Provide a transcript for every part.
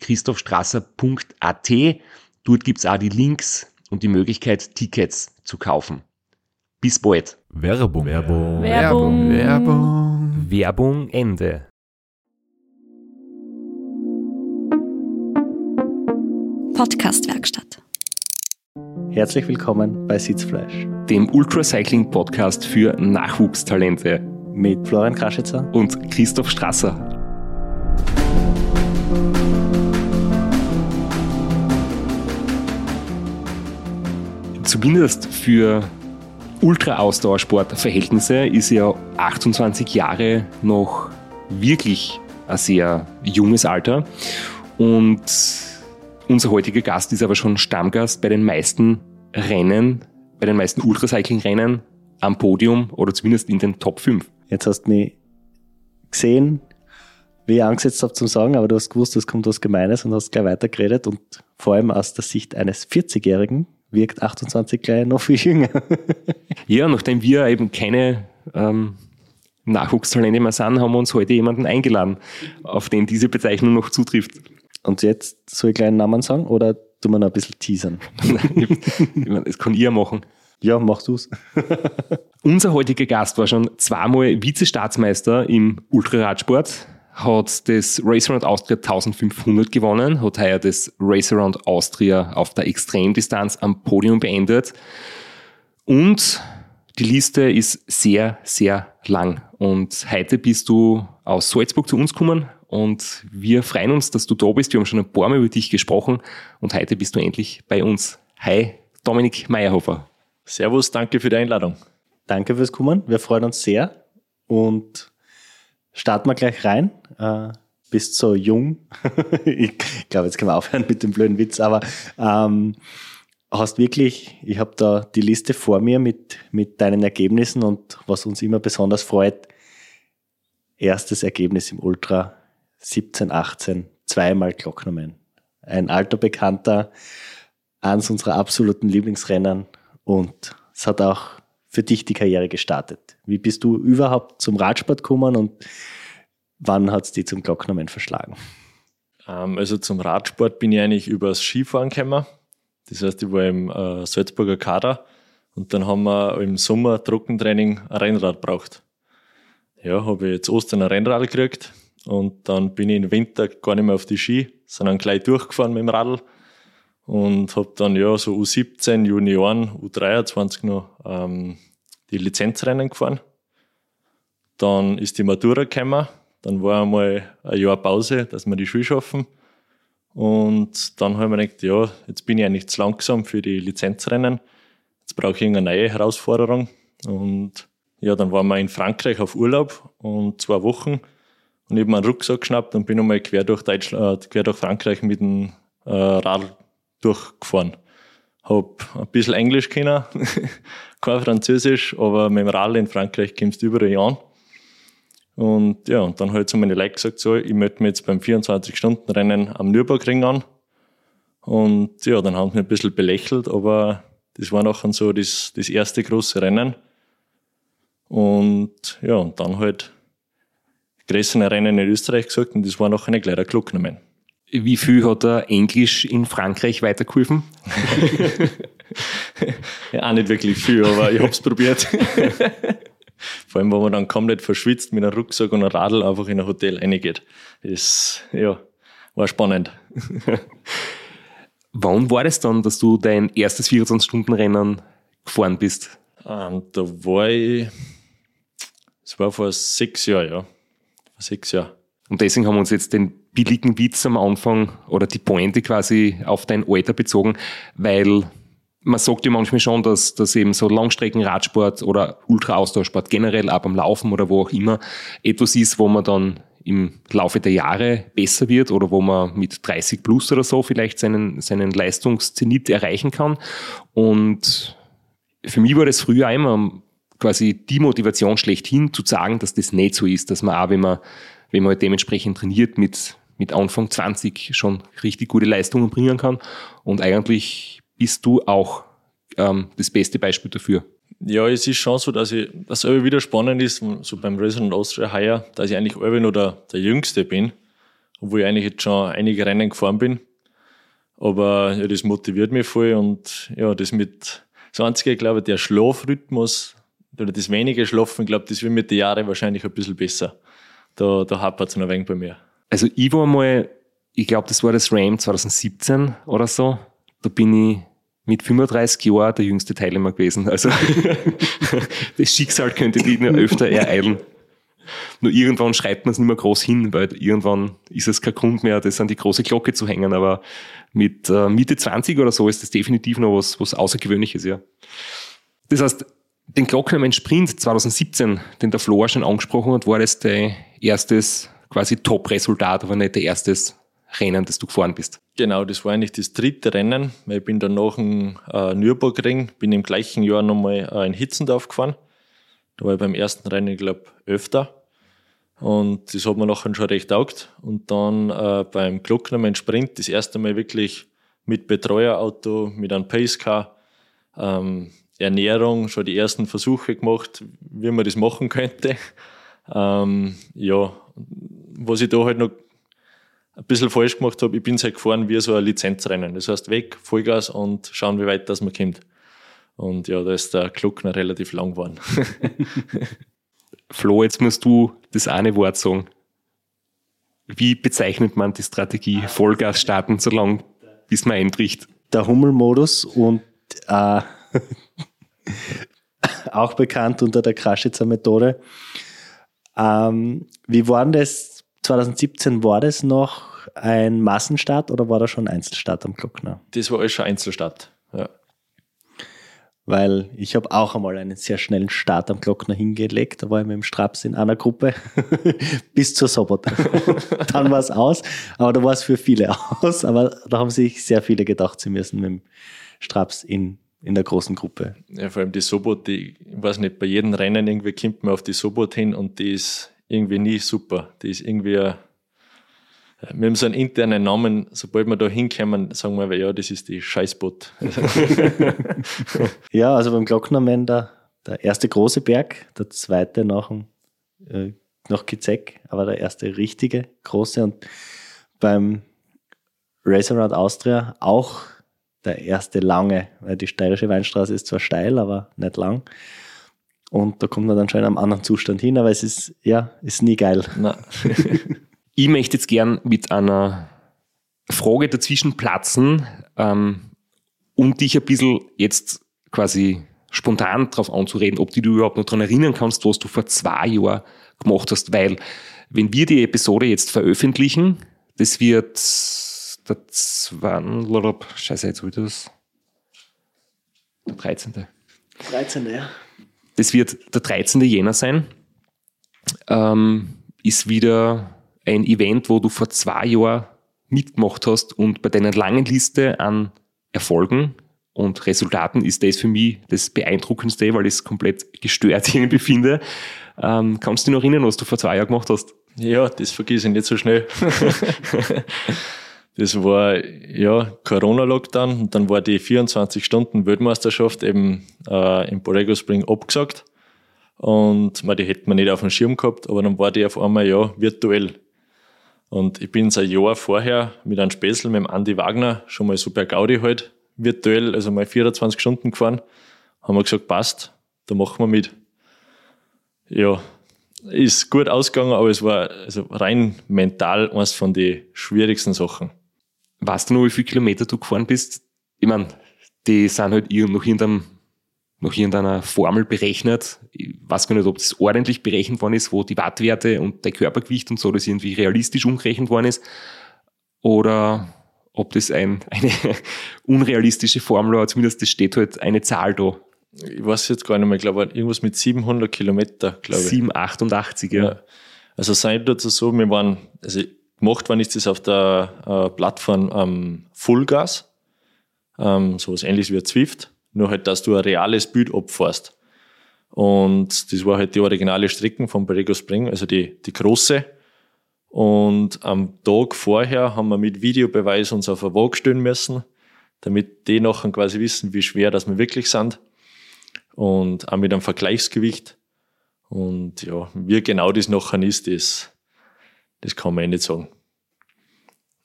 www.christophstrasser.at. Dort gibt's auch die Links und die Möglichkeit, Tickets zu kaufen. Bis bald. Werbung. Werbung. Werbung. Werbung. Werbung Ende. Podcastwerkstatt. Herzlich willkommen bei Sitzfleisch Dem Ultracycling Podcast für Nachwuchstalente mit Florian Kraschitzer. und Christoph Strasser. Zumindest für Ultra-Ausdauersport-Verhältnisse ist ja 28 Jahre noch wirklich ein sehr junges Alter. Und unser heutiger Gast ist aber schon Stammgast bei den meisten Rennen, bei den meisten Ultracycling-Rennen am Podium oder zumindest in den Top 5. Jetzt hast du mich gesehen, wie ich angesetzt habe zum Sagen, aber du hast gewusst, es kommt was Gemeines und hast gleich weitergeredet und vor allem aus der Sicht eines 40-Jährigen wirkt 28 gleich noch viel jünger. Ja, nachdem wir eben keine ähm, Nachwuchstalente mehr sind, haben wir uns heute jemanden eingeladen, auf den diese Bezeichnung noch zutrifft. Und jetzt soll ich gleich einen Namen sagen oder tun wir noch ein bisschen teasern? ich meine, das kann ihr machen. Ja, mach du's. Unser heutiger Gast war schon zweimal Vizestaatsmeister im Ultraradsport, hat das Race Around Austria 1500 gewonnen, hat heuer das Race Around Austria auf der Extremdistanz am Podium beendet. Und die Liste ist sehr, sehr lang. Und heute bist du aus Salzburg zu uns gekommen und wir freuen uns, dass du da bist. Wir haben schon ein paar Mal über dich gesprochen und heute bist du endlich bei uns. Hi, Dominik Meyerhofer. Servus, danke für die Einladung. Danke fürs Kommen. Wir freuen uns sehr und starten wir gleich rein. Äh, bist so jung. ich glaube, jetzt können wir aufhören mit dem blöden Witz, aber ähm, hast wirklich, ich habe da die Liste vor mir mit, mit deinen Ergebnissen und was uns immer besonders freut, erstes Ergebnis im Ultra 17, 18, zweimal Glocknerman. Ein alter Bekannter, eines unserer absoluten Lieblingsrennen und es hat auch für dich die Karriere gestartet. Wie bist du überhaupt zum Radsport gekommen und wann hat es dich zum Glocknerman verschlagen? Ähm, also zum Radsport bin ich eigentlich übers Skifahren gekommen. Das heißt, ich war im äh, Salzburger Kader und dann haben wir im Sommer Trockentraining ein Rennrad braucht. Ja, habe ich jetzt Ostern ein Rennrad gekriegt und dann bin ich im Winter gar nicht mehr auf die Ski, sondern gleich durchgefahren mit dem Radl und habe dann ja so U17, Junioren, U23 noch ähm, die Lizenzrennen gefahren. Dann ist die Matura gekommen, dann war einmal ein Jahr Pause, dass wir die Schule schaffen. Und dann habe ich mir gedacht, ja, jetzt bin ich eigentlich zu langsam für die Lizenzrennen. Jetzt brauche ich eine neue Herausforderung. Und ja, dann waren wir in Frankreich auf Urlaub und zwei Wochen. Und ich habe mir einen Rucksack geschnappt und bin einmal quer durch, Deutschland, äh, quer durch Frankreich mit dem äh, Radl durchgefahren. Hab ein bisschen Englisch können, kein Französisch, aber mit dem Radl in Frankreich kommst du überall an. Und ja, und dann habe ich zu meinen Leuten gesagt, so, ich melde mich jetzt beim 24-Stunden-Rennen am Nürburgring an. Und ja, dann haben sie mich ein bisschen belächelt, aber das war nachher so das, das erste große Rennen. Und ja, und dann halt größere Rennen in Österreich gesagt und das war nachher gleich der Glocknermann. Wie viel hat er Englisch in Frankreich weitergeholfen? Ja, auch nicht wirklich viel, aber ich hab's probiert. Vor allem, wenn man dann komplett verschwitzt mit einem Rucksack und einem Radl einfach in ein Hotel reingeht. Das, ja, war spannend. Wann war das dann, dass du dein erstes 24-Stunden-Rennen gefahren bist? Ähm, da war ich, es war vor sechs Jahren, ja. Vor sechs Jahren. Und deswegen haben wir uns jetzt den billigen Witz am Anfang oder die Pointe quasi auf dein Alter bezogen, weil man sagt ja manchmal schon, dass, dass eben so Langstreckenradsport oder Ultra-Ausdauersport generell, auch beim Laufen oder wo auch immer, etwas ist, wo man dann im Laufe der Jahre besser wird oder wo man mit 30 plus oder so vielleicht seinen, seinen Leistungszenit erreichen kann. Und für mich war das früher immer quasi die Motivation schlechthin zu sagen, dass das nicht so ist, dass man auch, wenn man, wenn man halt dementsprechend trainiert, mit, mit Anfang 20 schon richtig gute Leistungen bringen kann. Und eigentlich bist du auch ähm, das beste Beispiel dafür. Ja, es ist schon so, dass ich, dass es wieder spannend ist, so beim Resident Austria heuer, dass ich eigentlich immer nur der, Jüngste bin, obwohl ich eigentlich jetzt schon einige Rennen gefahren bin. Aber ja, das motiviert mich voll und ja, das mit das Einzige, glaube ich, der Schlafrhythmus oder das wenige Schlafen, glaube das wird mit den Jahren wahrscheinlich ein bisschen besser. Da, da hapert es noch ein wenig bei mir. Also ich war mal, ich glaube, das war das RAM 2017 oder so. Da bin ich mit 35 Jahren der jüngste Teilnehmer gewesen. Also das Schicksal könnte die nur öfter ereilen. Nur irgendwann schreibt man es nicht mehr groß hin, weil irgendwann ist es kein Grund mehr, das an die große Glocke zu hängen. Aber mit äh, Mitte 20 oder so ist das definitiv noch was, was Außergewöhnliches, ja. Das heißt, den Glocknermann Sprint 2017, den der Flo schon angesprochen hat, war das dein erstes quasi Top-Resultat, aber nicht der erstes Rennen, das du gefahren bist. Genau, das war eigentlich das dritte Rennen, ich bin dann nach dem äh, Nürburgring, bin im gleichen Jahr nochmal äh, in Hitzendorf gefahren. Da war ich beim ersten Rennen, ich glaube, öfter. Und das hat mir nachher schon recht taugt. Und dann äh, beim Glocknermann Sprint das erste Mal wirklich mit Betreuerauto, mit einem Pacecar, ähm, Ernährung, schon die ersten Versuche gemacht, wie man das machen könnte. Ähm, ja, was ich da halt noch ein bisschen falsch gemacht habe, ich bin halt gefahren wie so ein Lizenzrennen. Das heißt, weg, Vollgas und schauen, wie weit das man kommt. Und ja, da ist der Glockner relativ lang geworden. Flo, jetzt musst du das eine Wort sagen. Wie bezeichnet man die Strategie Vollgas starten, so lange bis man einbricht? Der Hummelmodus und äh, auch bekannt unter der Kraschitzer Methode. Ähm, wie war denn das 2017? War das noch ein Massenstart oder war da schon Einzelstart am Glockner? Das war alles schon Einzelstart, ja. Weil ich habe auch einmal einen sehr schnellen Start am Glockner hingelegt. Da war ich mit dem Straps in einer Gruppe bis zur Sobot. Dann war es aus, aber da war es für viele aus. Aber da haben sich sehr viele gedacht, sie müssen mit dem Straps in, in der großen Gruppe. Ja, vor allem die Sobot, die, ich weiß nicht, bei jedem Rennen irgendwie kommt man auf die Sobot hin und die ist irgendwie nie super. Die ist irgendwie wir haben so einen internen Namen, sobald wir da hinkommen, sagen wir, ja, das ist die Scheißbot. ja, also beim Glocknermann der, erste große Berg, der zweite nach, dem, äh, Kizeck, aber der erste richtige große und beim Race Around Austria auch der erste lange, weil die steirische Weinstraße ist zwar steil, aber nicht lang. Und da kommt man dann schon in einem anderen Zustand hin, aber es ist, ja, ist nie geil. Ich möchte jetzt gern mit einer Frage dazwischen platzen, ähm, um dich ein bisschen jetzt quasi spontan darauf anzureden, ob du dich überhaupt noch daran erinnern kannst, was du vor zwei Jahren gemacht hast, weil wenn wir die Episode jetzt veröffentlichen, das wird der 2. Scheiße, jetzt ich das. Der 13. 13. ja. Das wird der 13. Jänner sein. Ähm, ist wieder ein Event, wo du vor zwei Jahren mitgemacht hast und bei deiner langen Liste an Erfolgen und Resultaten ist das für mich das Beeindruckendste, weil ich es komplett gestört irgendwie finde. Ähm, kannst du dich noch erinnern, was du vor zwei Jahren gemacht hast? Ja, das vergesse ich nicht so schnell. das war ja Corona-Lockdown und dann war die 24-Stunden-Weltmeisterschaft eben äh, im Borrego Spring abgesagt. Und man, die hätte man nicht auf dem Schirm gehabt, aber dann war die auf einmal ja virtuell. Und ich bin ein Jahr vorher mit einem Späßel, mit dem Andi Wagner, schon mal so per Gaudi halt, virtuell, also mal 24 Stunden gefahren. Haben wir gesagt, passt, da machen wir mit. Ja, ist gut ausgegangen, aber es war also rein mental eines von den schwierigsten Sachen. Weißt du noch, wie viele Kilometer du gefahren bist? Ich meine, die sind halt noch irgendeinem nach irgendeiner Formel berechnet. Ich weiß gar nicht, ob das ordentlich berechnet worden ist, wo die Wattwerte und der Körpergewicht und so das irgendwie realistisch umgerechnet worden ist. Oder ob das ein, eine unrealistische Formel war, zumindest das steht halt eine Zahl da. Ich weiß jetzt gar nicht mehr, ich glaube irgendwas mit 700 Kilometer, glaube ich. 788, ja. ja. Also sein dazu so, wir waren, also gemacht worden ist das auf der äh, Plattform ähm, Fullgas, ähm, sowas ähnliches wie Zwift nur halt, dass du ein reales Bild abfährst. Und das war halt die originale Strecke vom Borrego Spring, also die, die große. Und am Tag vorher haben wir mit Videobeweis uns auf eine Waage stellen müssen, damit die nachher quasi wissen, wie schwer das wir wirklich sind. Und auch mit einem Vergleichsgewicht. Und ja, wie genau das nachher ist, das, das kann man eh nicht sagen.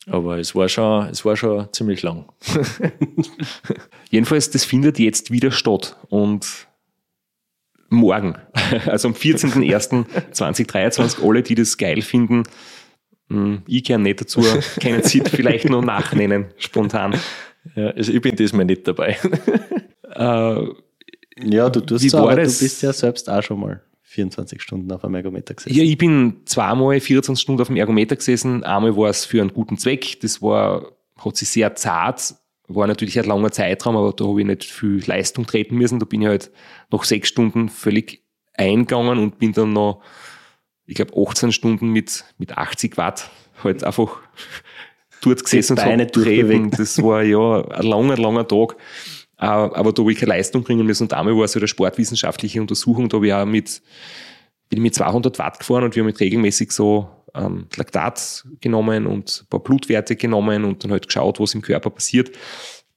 Aber es war schon, es war schon ziemlich lang. Jedenfalls, das findet jetzt wieder statt. Und morgen, also am 14.01.2023, alle, die das geil finden, hm, ich gern nicht dazu, können Sie vielleicht noch nachnennen, spontan. Ja, also ich bin diesmal nicht dabei. äh, ja, du tust aber du bist ja selbst auch schon mal 24 Stunden auf einem Ergometer gesessen? Ja, ich bin zweimal 24 Stunden auf dem Ergometer gesessen. Einmal war es für einen guten Zweck. Das war, hat sich sehr zart, war natürlich ein langer Zeitraum, aber da habe ich nicht viel Leistung treten müssen. Da bin ich halt nach sechs Stunden völlig eingegangen und bin dann noch, ich glaube, 18 Stunden mit, mit 80 Watt halt einfach dort gesessen und habe. Das war ja ein langer, langer Tag. Äh, aber da habe ich keine Leistung bringen müssen. Und damals war es halt eine sportwissenschaftliche Untersuchung, da habe ich auch mit, bin mit 200 Watt gefahren und wir haben mit regelmäßig so ähm, Laktat genommen und ein paar Blutwerte genommen und dann halt geschaut, was im Körper passiert.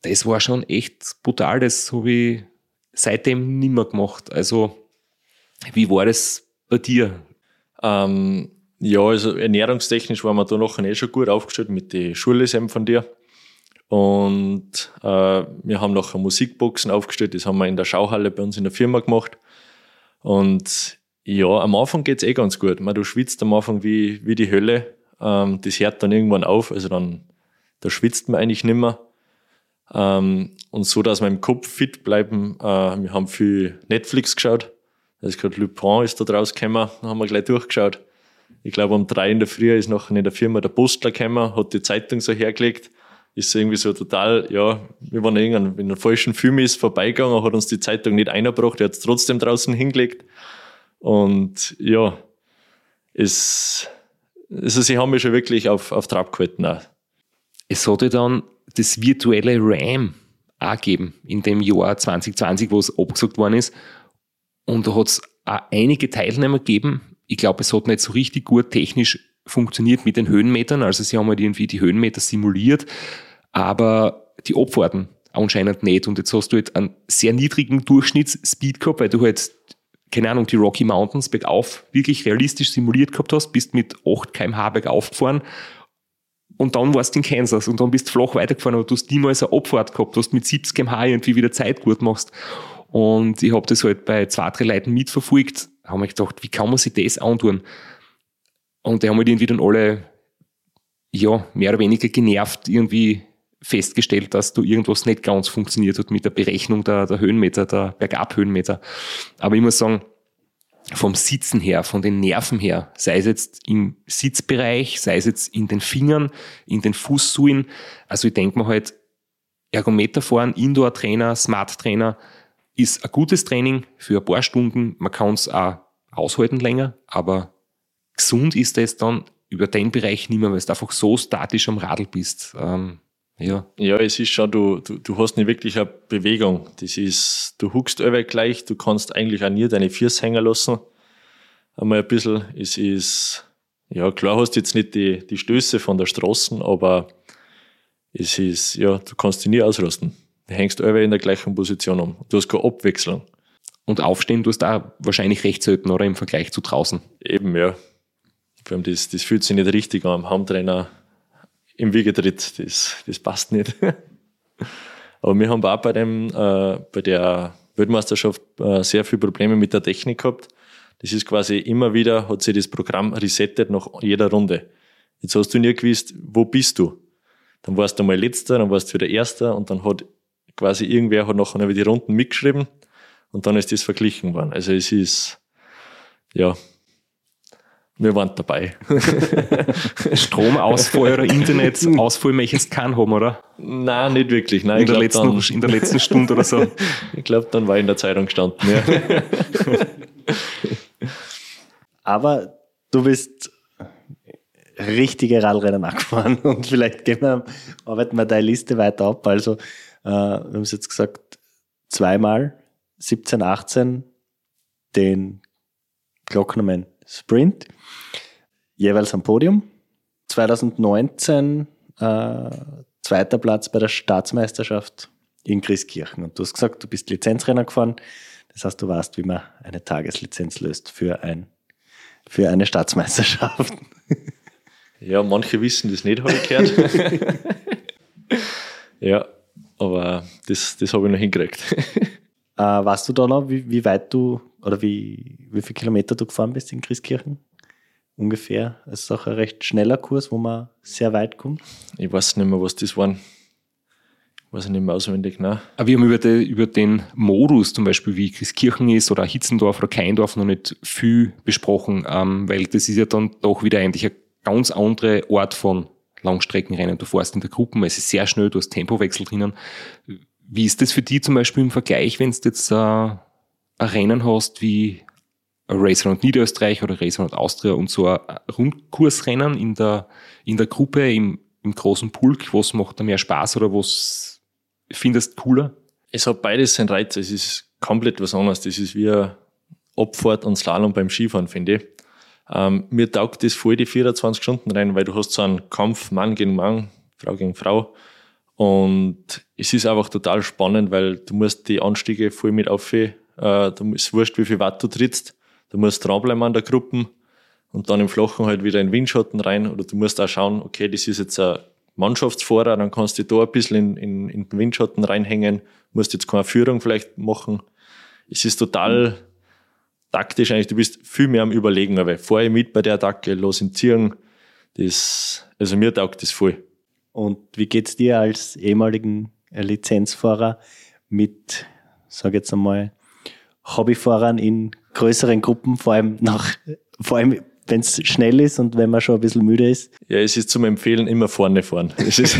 Das war schon echt brutal. Das habe ich seitdem nimmer gemacht. Also, wie war das bei dir? Ähm, ja, also ernährungstechnisch waren wir da noch eh schon gut aufgestellt mit den Schullesemmen von dir. Und äh, wir haben noch Musikboxen aufgestellt, das haben wir in der Schauhalle bei uns in der Firma gemacht. Und ja, am Anfang geht's eh ganz gut. Man, du schwitzt am Anfang wie, wie die Hölle. Ähm, das hört dann irgendwann auf, also dann da schwitzt man eigentlich nimmer. Ähm, und so, dass wir im Kopf fit bleiben, äh, wir haben viel Netflix geschaut. Da ist gerade Lupin ist da draus gekommen, haben wir gleich durchgeschaut. Ich glaube, um drei in der Früh ist nachher in der Firma der Postler gekommen, hat die Zeitung so hergelegt ist irgendwie so total, ja, wir waren in einem falschen Film ist vorbeigegangen, hat uns die Zeitung nicht eingebracht, er hat es trotzdem draußen hingelegt. Und ja, es, also sie haben mich schon wirklich auf, auf Trab gehalten. Auch. Es hatte dann das virtuelle RAM auch gegeben in dem Jahr 2020, wo es abgesagt worden ist. Und da hat es auch einige Teilnehmer gegeben. Ich glaube, es hat nicht so richtig gut technisch funktioniert mit den Höhenmetern. Also sie haben halt irgendwie die Höhenmeter simuliert aber die Abfahrten anscheinend nicht. Und jetzt hast du halt einen sehr niedrigen Durchschnittsspeed gehabt, weil du halt, keine Ahnung, die Rocky Mountains bergauf wirklich realistisch simuliert gehabt hast, bist mit 8 kmh bergauf gefahren und dann warst du in Kansas und dann bist du flach weitergefahren, aber du hast niemals eine Abfahrt gehabt, du hast mit 70 kmh irgendwie wieder Zeit gut machst. Und ich habe das halt bei zwei, drei Leuten mitverfolgt, haben mir gedacht, wie kann man sich das antun? Und die haben halt irgendwie dann alle, ja, mehr oder weniger genervt irgendwie festgestellt, dass da irgendwas nicht ganz funktioniert hat mit der Berechnung der, der Höhenmeter, der Bergabhöhenmeter. Aber ich muss sagen, vom Sitzen her, von den Nerven her, sei es jetzt im Sitzbereich, sei es jetzt in den Fingern, in den Fußsohlen. Also ich denke mir halt, Ergometer fahren, Indoor-Trainer, Smart-Trainer ist ein gutes Training für ein paar Stunden. Man kann es auch aushalten länger, aber gesund ist es dann über den Bereich nicht mehr, weil du einfach so statisch am Radl bist. Ähm, ja. Ja, es ist schon, du, du, du hast nicht wirklich eine Bewegung. Das ist, du huckst über gleich, du kannst eigentlich auch nie deine Füße hängen lassen. Einmal ein bisschen. Es ist, ja, klar hast du jetzt nicht die, die Stöße von der Straße, aber es ist, ja, du kannst dich nie ausrasten. Du hängst über in der gleichen Position um. Du hast keine Abwechslung. Und aufstehen tust du auch wahrscheinlich recht selten, oder? Im Vergleich zu draußen. Eben, ja. Vor allem das, das fühlt sich nicht richtig an. Am Heimtrainer im Wiegetritt. Das, das passt nicht. Aber wir haben auch bei, dem, äh, bei der Weltmeisterschaft äh, sehr viele Probleme mit der Technik gehabt. Das ist quasi immer wieder, hat sich das Programm resettet nach jeder Runde. Jetzt hast du nie gewusst, wo bist du? dann warst du mal letzter, dann warst du wieder erster und dann hat quasi irgendwer hat nachher wieder die Runden mitgeschrieben und dann ist das verglichen worden. Also es ist, ja, wir waren dabei. Stromausfall oder Internetausfall möchtest keinen haben, oder? Nein, nicht wirklich. Nein, in, der letzten, dann, in der letzten Stunde oder so. ich glaube, dann war ich in der Zeitung gestanden. Ja. Aber du bist richtige Radrennen angefahren und vielleicht gehen wir, arbeiten wir deine Liste weiter ab. Also, äh, wir haben es jetzt gesagt, zweimal 17, 18 den Glocknerman Sprint jeweils am Podium. 2019 äh, zweiter Platz bei der Staatsmeisterschaft in Christkirchen. Und du hast gesagt, du bist Lizenzrenner gefahren. Das heißt, du weißt, wie man eine Tageslizenz löst für, ein, für eine Staatsmeisterschaft. Ja, manche wissen das nicht, habe ich gehört. ja, aber das, das habe ich noch hingekriegt. Äh, weißt du da noch, wie, wie weit du oder wie, wie viele Kilometer du gefahren bist in Christkirchen? Ungefähr. Es ist auch ein recht schneller Kurs, wo man sehr weit kommt. Ich weiß nicht mehr, was das waren. Ich weiß nicht mehr auswendig, ne? Aber wir haben über, die, über den Modus, zum Beispiel wie Christkirchen ist oder Hitzendorf oder Keindorf, noch nicht viel besprochen, ähm, weil das ist ja dann doch wieder eigentlich ein ganz anderer Ort von Langstreckenrennen. Du fährst in der Gruppe, es ist sehr schnell, du hast Tempowechsel drinnen. Wie ist das für dich zum Beispiel im Vergleich, wenn du jetzt äh, ein Rennen hast wie Raceround Niederösterreich oder Raceround Austria und so ein Rundkursrennen in der, in der Gruppe, im, im großen Pulk, was macht da mehr Spaß oder was findest du cooler? Es hat beides seinen Reiz. Es ist komplett was anderes. Das ist wie Abfahrt und Slalom beim Skifahren, finde ich. Ähm, mir taugt das voll die 24 Stunden rein, weil du hast so einen Kampf Mann gegen Mann, Frau gegen Frau. Und es ist einfach total spannend, weil du musst die Anstiege voll mit auf, äh, du ist wurscht, wie viel Watt du trittst. Du musst dranbleiben an der Gruppe und dann im Flachen halt wieder in Windschatten rein. Oder du musst auch schauen, okay, das ist jetzt ein Mannschaftsfahrer, dann kannst du da ein bisschen in, in, in den Windschatten reinhängen, musst jetzt keine Führung vielleicht machen. Es ist total taktisch eigentlich, du bist viel mehr am Überlegen, aber fahr ich mit bei der Attacke, los in Ziehen, das, also mir taugt das voll. Und wie geht's dir als ehemaligen Lizenzfahrer mit, sag jetzt einmal, Hobbyfahrern in größeren Gruppen, vor allem nach, vor allem wenn es schnell ist und wenn man schon ein bisschen müde ist? Ja, es ist zum Empfehlen immer vorne fahren. Es ist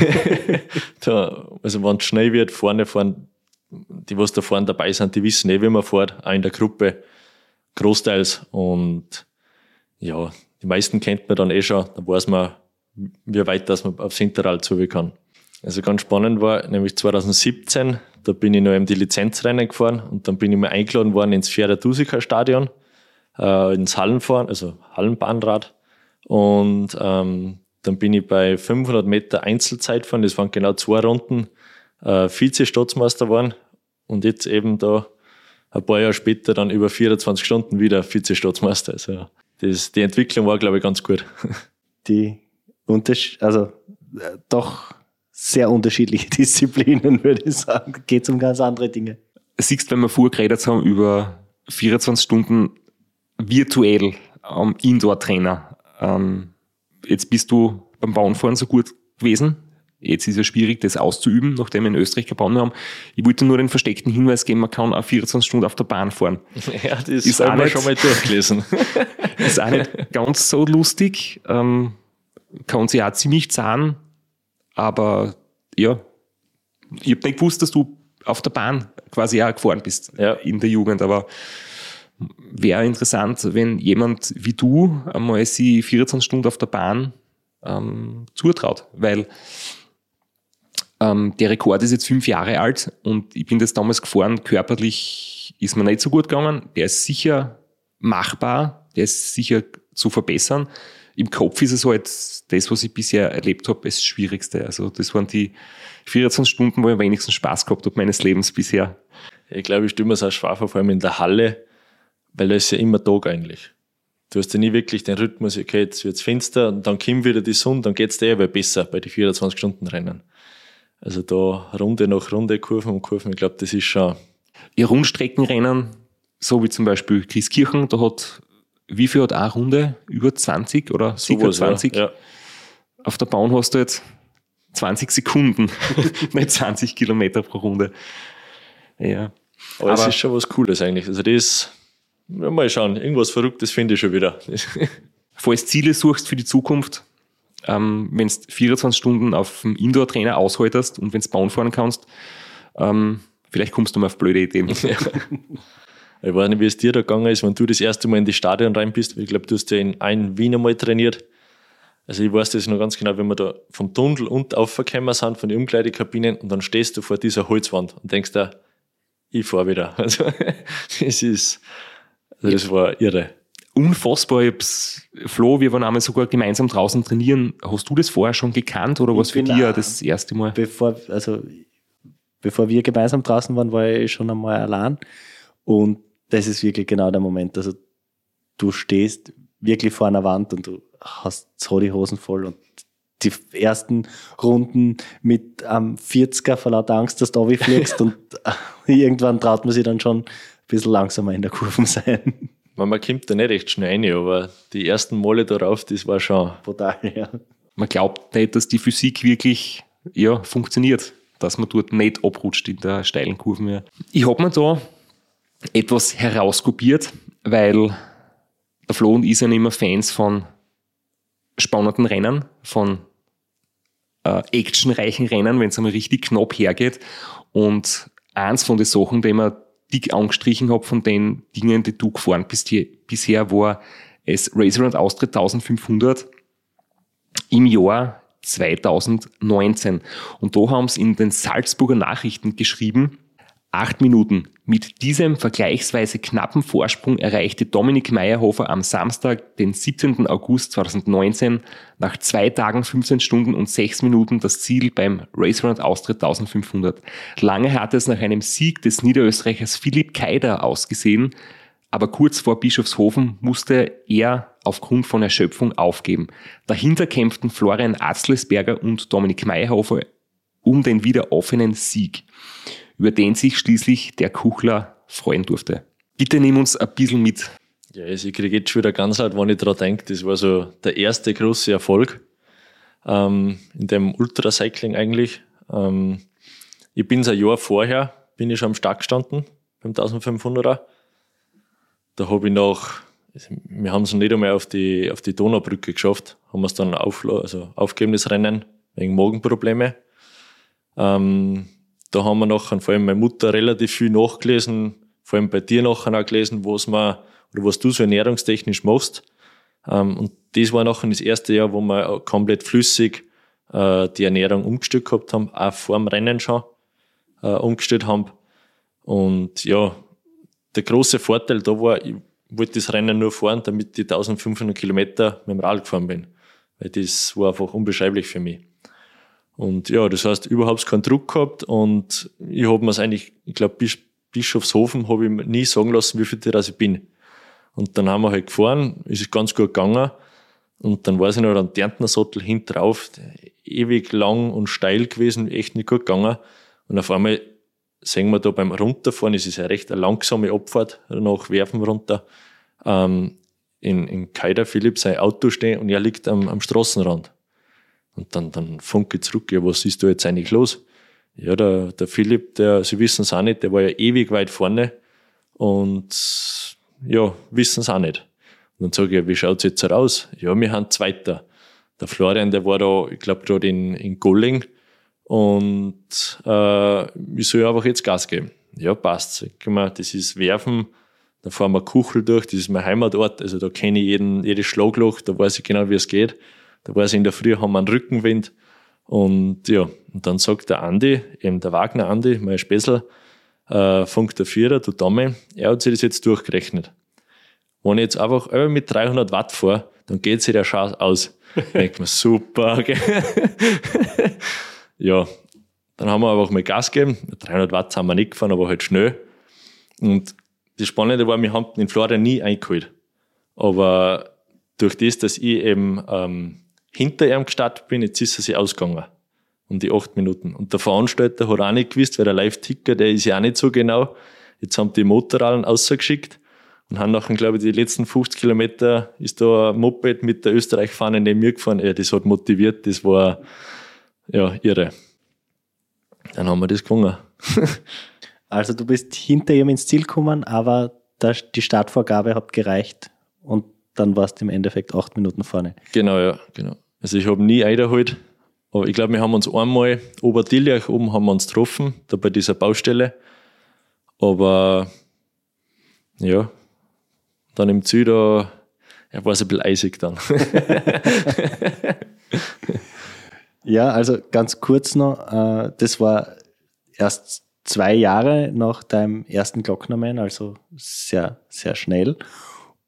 da, also wenn es schnell wird, vorne fahren. Die, was da vorne dabei sind, die wissen eh, wie man fährt, auch in der Gruppe, großteils. Und ja, die meisten kennt man dann eh schon, da weiß man, wie weit dass man aufs Hinterrad zu kann. Also ganz spannend war, nämlich 2017, da bin ich noch eben die Lizenzrennen gefahren und dann bin ich mal eingeladen worden ins Pferdetusika Stadion, äh, ins Hallenfahren, also Hallenbahnrad. Und ähm, dann bin ich bei 500 Meter Einzelzeit gefahren, das waren genau zwei Runden, äh, Vize-Staatsmeister geworden und jetzt eben da ein paar Jahre später dann über 24 Stunden wieder Vize-Staatsmeister. Also das, die Entwicklung war, glaube ich, ganz gut. Die Unterschied, also äh, doch sehr unterschiedliche Disziplinen, würde ich sagen. Geht um ganz andere Dinge. Siehst, wenn wir vorher geredet haben über 24 Stunden virtuell ähm, Indoor-Trainer. Ähm, jetzt bist du beim Bahnfahren so gut gewesen. Jetzt ist es schwierig, das auszuüben, nachdem wir in Österreich Bahn haben. Ich wollte nur den versteckten Hinweis geben, man kann auch 24 Stunden auf der Bahn fahren. Ja, das ist haben wir schon mal durchgelesen. ist auch nicht ganz so lustig. Ähm, kann sich auch ziemlich zahlen, aber ja, ich habe nicht gewusst, dass du auf der Bahn quasi auch gefahren bist ja. in der Jugend, aber wäre interessant, wenn jemand wie du einmal sie 14 Stunden auf der Bahn ähm, zutraut, weil ähm, der Rekord ist jetzt fünf Jahre alt und ich bin das damals gefahren, körperlich ist mir nicht so gut gegangen, der ist sicher machbar, der ist sicher zu verbessern, im Kopf ist es halt das, was ich bisher erlebt habe, das Schwierigste. Also das waren die 24 Stunden, wo ich am wenigsten Spaß gehabt habe meines Lebens bisher. Ich glaube, ich mir es auch schwer vor, vor allem in der Halle, weil da ist ja immer Tag eigentlich. Du hast ja nie wirklich den Rhythmus, okay, jetzt wird's finster und dann kommt wieder die Sonne, dann geht's dir aber besser bei den 24 Stunden Rennen. Also da Runde nach Runde, Kurven um Kurven, ich glaube, das ist schon... Ihr Rundstreckenrennen, so wie zum Beispiel Christkirchen, da hat wie viel hat eine Runde? Über 20 oder sicher 20? Ja, ja. Auf der Bahn hast du jetzt 20 Sekunden, nicht 20 Kilometer pro Runde. Ja. Aber, Aber es ist schon was Cooles eigentlich. Also das, ja, mal schauen, irgendwas Verrücktes finde ich schon wieder. Falls Ziele suchst für die Zukunft, ähm, wenn du 24 Stunden auf dem Indoor-Trainer aushaltest und wenn du Bauen fahren kannst, ähm, vielleicht kommst du mal auf blöde Ideen. Ja. Ich weiß nicht, wie es dir da gegangen ist, wenn du das erste Mal in die Stadion rein bist. Ich glaube, du hast ja in ein Wien einmal trainiert. Also ich weiß das noch ganz genau, wenn wir da vom Tunnel und aufgekommen sind, von den Umkleidekabinen und dann stehst du vor dieser Holzwand und denkst da, ich fahre wieder. Also das ist, also das war irre. Unfassbar. Ich hab's, Flo, wir waren einmal sogar gemeinsam draußen trainieren. Hast du das vorher schon gekannt oder was für dir das erste Mal? Bevor, also, bevor wir gemeinsam draußen waren, war ich schon einmal allein. Und das ist wirklich genau der Moment. Also du stehst wirklich vor einer Wand und du hast so die Hosen voll und die ersten Runden mit am ähm, 40er vor lauter Angst, dass du fliegst und irgendwann traut man sich dann schon ein bisschen langsamer in der Kurve sein. Man kommt da nicht recht schnell rein, aber die ersten Male darauf, das war schon brutal, ja. Man glaubt nicht, dass die Physik wirklich ja, funktioniert, dass man dort nicht abrutscht in der steilen Kurve mehr. Ich habe mir da etwas herauskopiert, weil der Flo und ich sind immer Fans von spannenden Rennen, von äh, actionreichen Rennen, wenn es einmal richtig knapp hergeht. Und eins von den Sachen, die mir dick angestrichen habe von den Dingen, die du gefahren bist hier, bisher, war es Racer und Austritt 1500 im Jahr 2019. Und da haben sie in den Salzburger Nachrichten geschrieben, acht Minuten. Mit diesem vergleichsweise knappen Vorsprung erreichte Dominik Meyerhofer am Samstag, den 17. August 2019, nach zwei Tagen, 15 Stunden und 6 Minuten das Ziel beim Racerund Austritt 1500. Lange hatte es nach einem Sieg des Niederösterreichers Philipp Keider ausgesehen, aber kurz vor Bischofshofen musste er aufgrund von Erschöpfung aufgeben. Dahinter kämpften Florian Atzlesberger und Dominik Meyerhofer um den wieder offenen Sieg über den sich schließlich der Kuchler freuen durfte. Bitte nimm uns ein bisschen mit. Ja, also ich kriege jetzt schon wieder ganz laut, wenn ich daran denke, das war so der erste große Erfolg ähm, in dem Ultracycling eigentlich. Ähm, ich bin so ein Jahr vorher, bin ich schon am Start gestanden beim 1500er. Da habe ich noch, also wir haben es nicht einmal auf die, auf die Donaubrücke geschafft, haben wir es dann auf, also aufgegeben, das Rennen, wegen Magenprobleme. Ähm, da haben wir nachher, vor allem meine Mutter, relativ viel nachgelesen, vor allem bei dir nachher auch gelesen, was man, oder was du so ernährungstechnisch machst. Ähm, und das war nachher das erste Jahr, wo wir komplett flüssig äh, die Ernährung umgestellt gehabt haben, auch vor dem Rennen schon äh, umgestellt haben. Und ja, der große Vorteil da war, ich wollte das Rennen nur fahren, damit ich 1500 Kilometer mit dem Rad gefahren bin. Weil das war einfach unbeschreiblich für mich. Und ja, das heißt, überhaupt keinen Druck gehabt und ich habe mir es eigentlich, ich glaube, bis Bischofshofen habe ich mir nie sagen lassen, wie viel ich bin. Und dann haben wir halt gefahren, ist es ganz gut gegangen. Und dann war ich noch an Därntner Sattel hinten drauf, ewig lang und steil gewesen, echt nicht gut gegangen. Und auf einmal sehen wir da beim Runterfahren, es ist ja recht eine langsame Abfahrt nach Werfen runter, ähm, in, in Kaider Philipp sein Auto stehen und er liegt am, am Straßenrand. Und dann, dann funke ich zurück, ja, was ist da jetzt eigentlich los? Ja, der, der Philipp, der, Sie wissen es auch nicht, der war ja ewig weit vorne und ja, wissen es auch nicht. Und dann sage ich, wie schaut's jetzt aus? Ja, wir haben Zweiter. Der Florian, der war da, ich glaube, gerade in, in Golling und äh, ich soll einfach jetzt Gas geben. Ja, passt. Das ist Werfen, da fahren wir Kuchel durch, das ist mein Heimatort, also da kenne ich jeden, jedes Schlagloch, da weiß ich genau, wie es geht. Da war es in der Früh, haben wir einen Rückenwind. Und ja, und dann sagt der Andi, eben der Wagner Andi, mein Spessel, äh, funkt der Vierer, du Dame, er hat sich das jetzt durchgerechnet. Wenn ich jetzt einfach mit 300 Watt fahre, dann geht sich der Schatz aus. Denkt man, super. Okay. ja, dann haben wir einfach mal Gas gegeben. 300 Watt haben wir nicht gefahren, aber halt schnell. Und das Spannende war, wir haben den Florian nie eingeholt. Aber durch das, dass ich eben ähm, hinter ihm gestartet bin, jetzt ist er sich ausgegangen. Um die acht Minuten. Und der Veranstalter hat auch nicht gewusst, weil der Live-Ticker, der ist ja auch nicht so genau. Jetzt haben die Motorrallen ausgeschickt und haben nachher, glaube ich, die letzten 50 Kilometer ist da ein Moped mit der Österreich-Fahne neben mir gefahren. Ja, das hat motiviert, das war, ja, irre. Dann haben wir das gewonnen. also du bist hinter ihm ins Ziel gekommen, aber die Startvorgabe hat gereicht und dann warst du im Endeffekt acht Minuten vorne. Genau, ja, genau. Also ich habe nie eingeholt, aber ich glaube, wir haben uns einmal Obertiljach oben haben wir uns getroffen, da bei dieser Baustelle. Aber ja, dann im Ziel da, ja, war es ein bisschen eisig dann. ja, also ganz kurz noch, äh, das war erst zwei Jahre nach deinem ersten Glocknerman, also sehr, sehr schnell.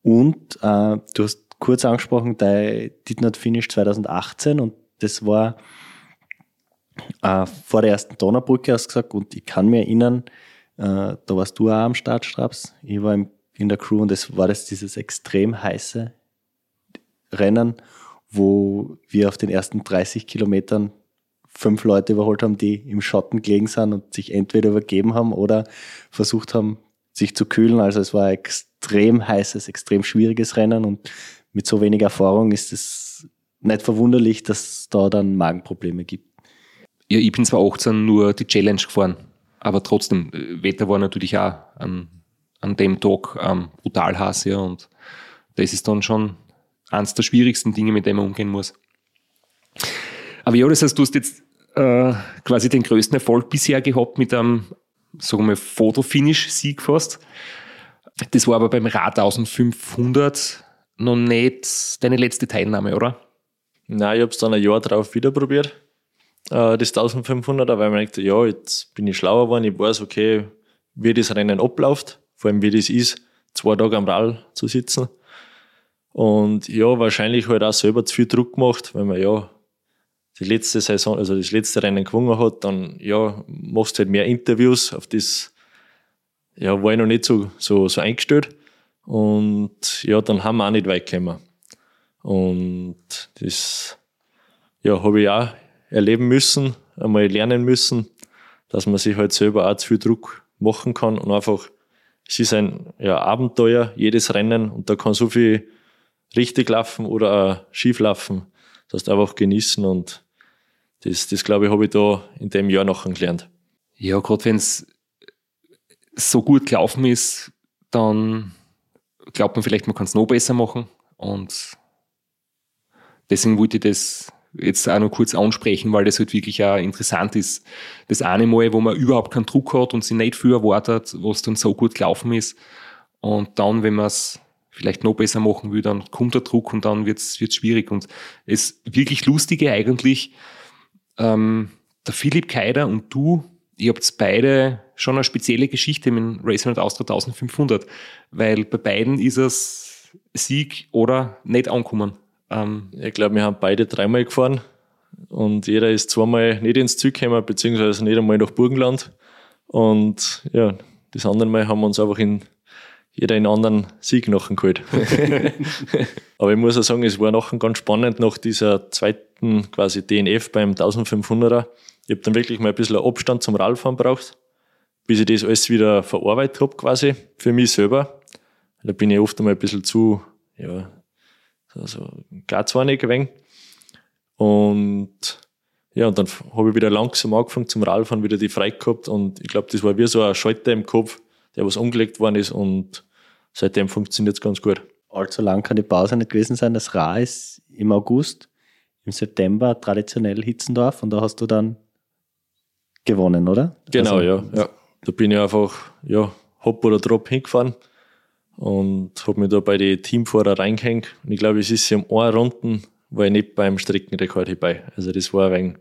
Und äh, du hast kurz angesprochen, dein Did Not Finish 2018 und das war äh, vor der ersten Donnerbrücke, hast du gesagt, und ich kann mir erinnern, äh, da warst du auch am Start, Straps. Ich war im, in der Crew und es war das dieses extrem heiße Rennen, wo wir auf den ersten 30 Kilometern fünf Leute überholt haben, die im Schatten gelegen sind und sich entweder übergeben haben oder versucht haben, sich zu kühlen. Also es war ein extrem heißes, extrem schwieriges Rennen und mit so wenig Erfahrung ist es nicht verwunderlich, dass es da dann Magenprobleme gibt. Ja, ich bin zwar 18 nur die Challenge gefahren, aber trotzdem, äh, Wetter war natürlich auch an, an dem Tag ähm, brutal heiß, ja, und das ist dann schon eines der schwierigsten Dinge, mit dem man umgehen muss. Aber ja, das heißt, du hast jetzt äh, quasi den größten Erfolg bisher gehabt mit einem, sagen wir Fotofinish-Sieg fast. Das war aber beim Rad 1500 noch nicht deine letzte Teilnahme, oder? Nein, ich habe es dann ein Jahr drauf wieder probiert, äh, das 1500er, weil man dachte, ja, jetzt bin ich schlauer geworden, ich weiß, okay, wie das Rennen abläuft, vor allem wie das ist, zwei Tage am Rall zu sitzen. Und ja, wahrscheinlich halt auch selber zu viel Druck gemacht, weil man ja die letzte Saison, also das letzte Rennen gewonnen hat, dann ja, machst du halt mehr Interviews, auf das ja, war ich noch nicht so, so, so eingestellt. Und ja, dann haben wir auch nicht weit gekommen. Und das ja, habe ich auch erleben müssen, einmal lernen müssen, dass man sich halt selber auch zu viel Druck machen kann und einfach, es ist ein ja, Abenteuer, jedes Rennen und da kann so viel richtig laufen oder auch schief laufen. Das heißt einfach genießen und das, das glaube ich, habe ich da in dem Jahr noch gelernt. Ja, gerade wenn es so gut gelaufen ist, dann glaubt man vielleicht, man kann es noch besser machen. Und deswegen wollte ich das jetzt auch noch kurz ansprechen, weil das halt wirklich auch interessant ist. Das eine Mal, wo man überhaupt keinen Druck hat und sich nicht viel erwartet, was dann so gut gelaufen ist. Und dann, wenn man es vielleicht noch besser machen will, dann kommt der Druck und dann wird es schwierig. Und es wirklich Lustige eigentlich, ähm, der Philipp Keider und du, ihr habt beide schon eine spezielle Geschichte mit dem Racing Austria 1500, weil bei beiden ist es Sieg oder nicht ankommen. Ähm, ich glaube, wir haben beide dreimal gefahren und jeder ist zweimal nicht ins Ziel gekommen, beziehungsweise nicht einmal nach Burgenland. Und ja, das andere Mal haben wir uns einfach in jeder in anderen Sieg nachgeholt. Aber ich muss auch sagen, es war nachher ganz spannend nach dieser zweiten quasi DNF beim 1500er. Ich habe dann wirklich mal ein bisschen Abstand zum Radfahren braucht, bis ich das alles wieder verarbeitet habe quasi für mich selber. Da bin ich oft einmal ein bisschen zu, ja, so, so garzweinig gewesen. Und ja, und dann habe ich wieder langsam angefangen zum Radfahren, wieder die frei gehabt und ich glaube, das war wie so ein Schalter im Kopf, der was umgelegt worden ist und seitdem funktioniert es ganz gut. Allzu lang kann die Pause nicht gewesen sein. Das Ra ist im August, im September traditionell Hitzendorf und da hast du dann gewonnen, oder? Genau, also, ja, ja. Da bin ich einfach, ja, hopp oder drop hingefahren und habe mich da bei den Teamfahrer reingehängt. Und ich glaube, es ist ja um eine Runden, war ich nicht beim Streckenrekord dabei. Also das war ein wenig,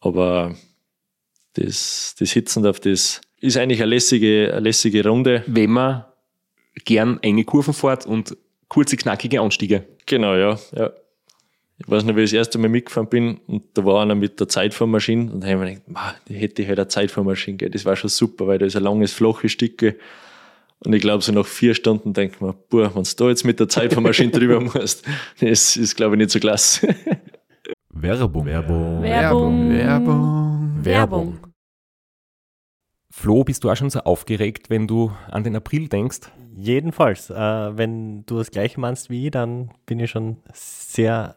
aber das, das Hitzendorf, das ist eigentlich eine lässige, eine lässige Runde. Wenn man gern enge Kurven fährt und kurze, knackige Anstiege. Genau, ja. ja. Ich weiß noch, wie ich das erste Mal mitgefahren bin und da war einer mit der Zeitfahrmaschine und da habe ich mir gedacht, die hätte ich halt eine Zeitfahrmaschine, gell. das war schon super, weil da ist ein langes, flaches Stücke und ich glaube, so nach vier Stunden denkt man, boah, wenn du da jetzt mit der Zeitfahrmaschine drüber musst, das ist, glaube ich, nicht so klasse. Werbung. Werbung. Werbung. Werbung. Werbung. Flo, bist du auch schon so aufgeregt, wenn du an den April denkst? Jedenfalls. Äh, wenn du das gleiche meinst wie ich, dann bin ich schon sehr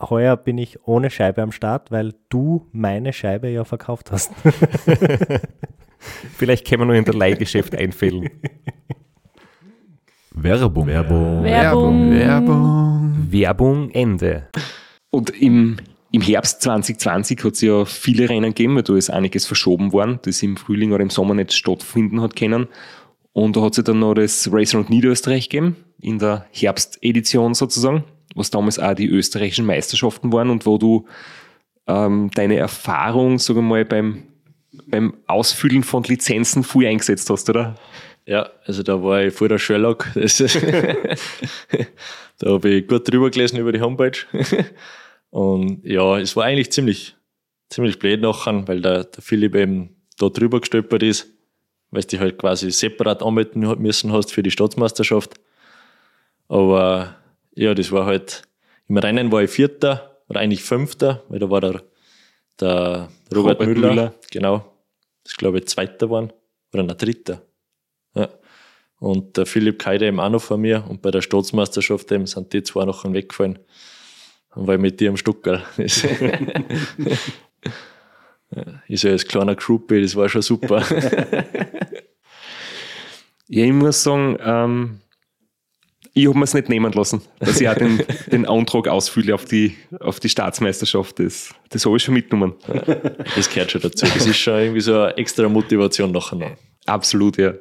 Heuer bin ich ohne Scheibe am Start, weil du meine Scheibe ja verkauft hast. Vielleicht können wir noch in der Leihgeschäft einfällen. Werbung. Werbung. Werbung. Werbung. Werbung Ende. Und im, im Herbst 2020 hat es ja viele Rennen gegeben, weil da ist einiges verschoben worden, das im Frühling oder im Sommer nicht stattfinden hat können. Und da hat es dann noch das Race Around Niederösterreich gegeben, in der Herbstedition sozusagen, was damals auch die österreichischen Meisterschaften waren und wo du ähm, deine Erfahrung, sagen wir mal, beim, beim Ausfüllen von Lizenzen viel eingesetzt hast, oder? Ja, also da war ich voll der Sherlock. Da habe ich gut drüber gelesen über die Homepage. Und ja, es war eigentlich ziemlich, ziemlich blöd nachher, weil der, der Philipp eben da drüber gestolpert ist, weil du dich halt quasi separat anmelden müssen hast für die Staatsmeisterschaft. Aber ja, das war halt, im Rennen war ich Vierter oder eigentlich Fünfter, weil da war der, der Robert, Robert Müller, Müller. genau, das glaube ich Zweiter waren oder ein Dritter. Ja. Und der Philipp Keide eben auch noch vor mir und bei der Staatsmeisterschaft eben sind die zwei noch weggefallen. Und weil mit dir am Stuckerl. ist ist ja als kleiner Groupie, das war schon super. Ja, ich muss sagen, ähm, ich habe mir es nicht nehmen lassen, dass ich auch den, den Antrag ausfülle auf die, auf die Staatsmeisterschaft. Das, das habe ich schon mitgenommen. Das gehört schon dazu. Das ist schon irgendwie so eine extra Motivation nachher noch. Absolut, ja.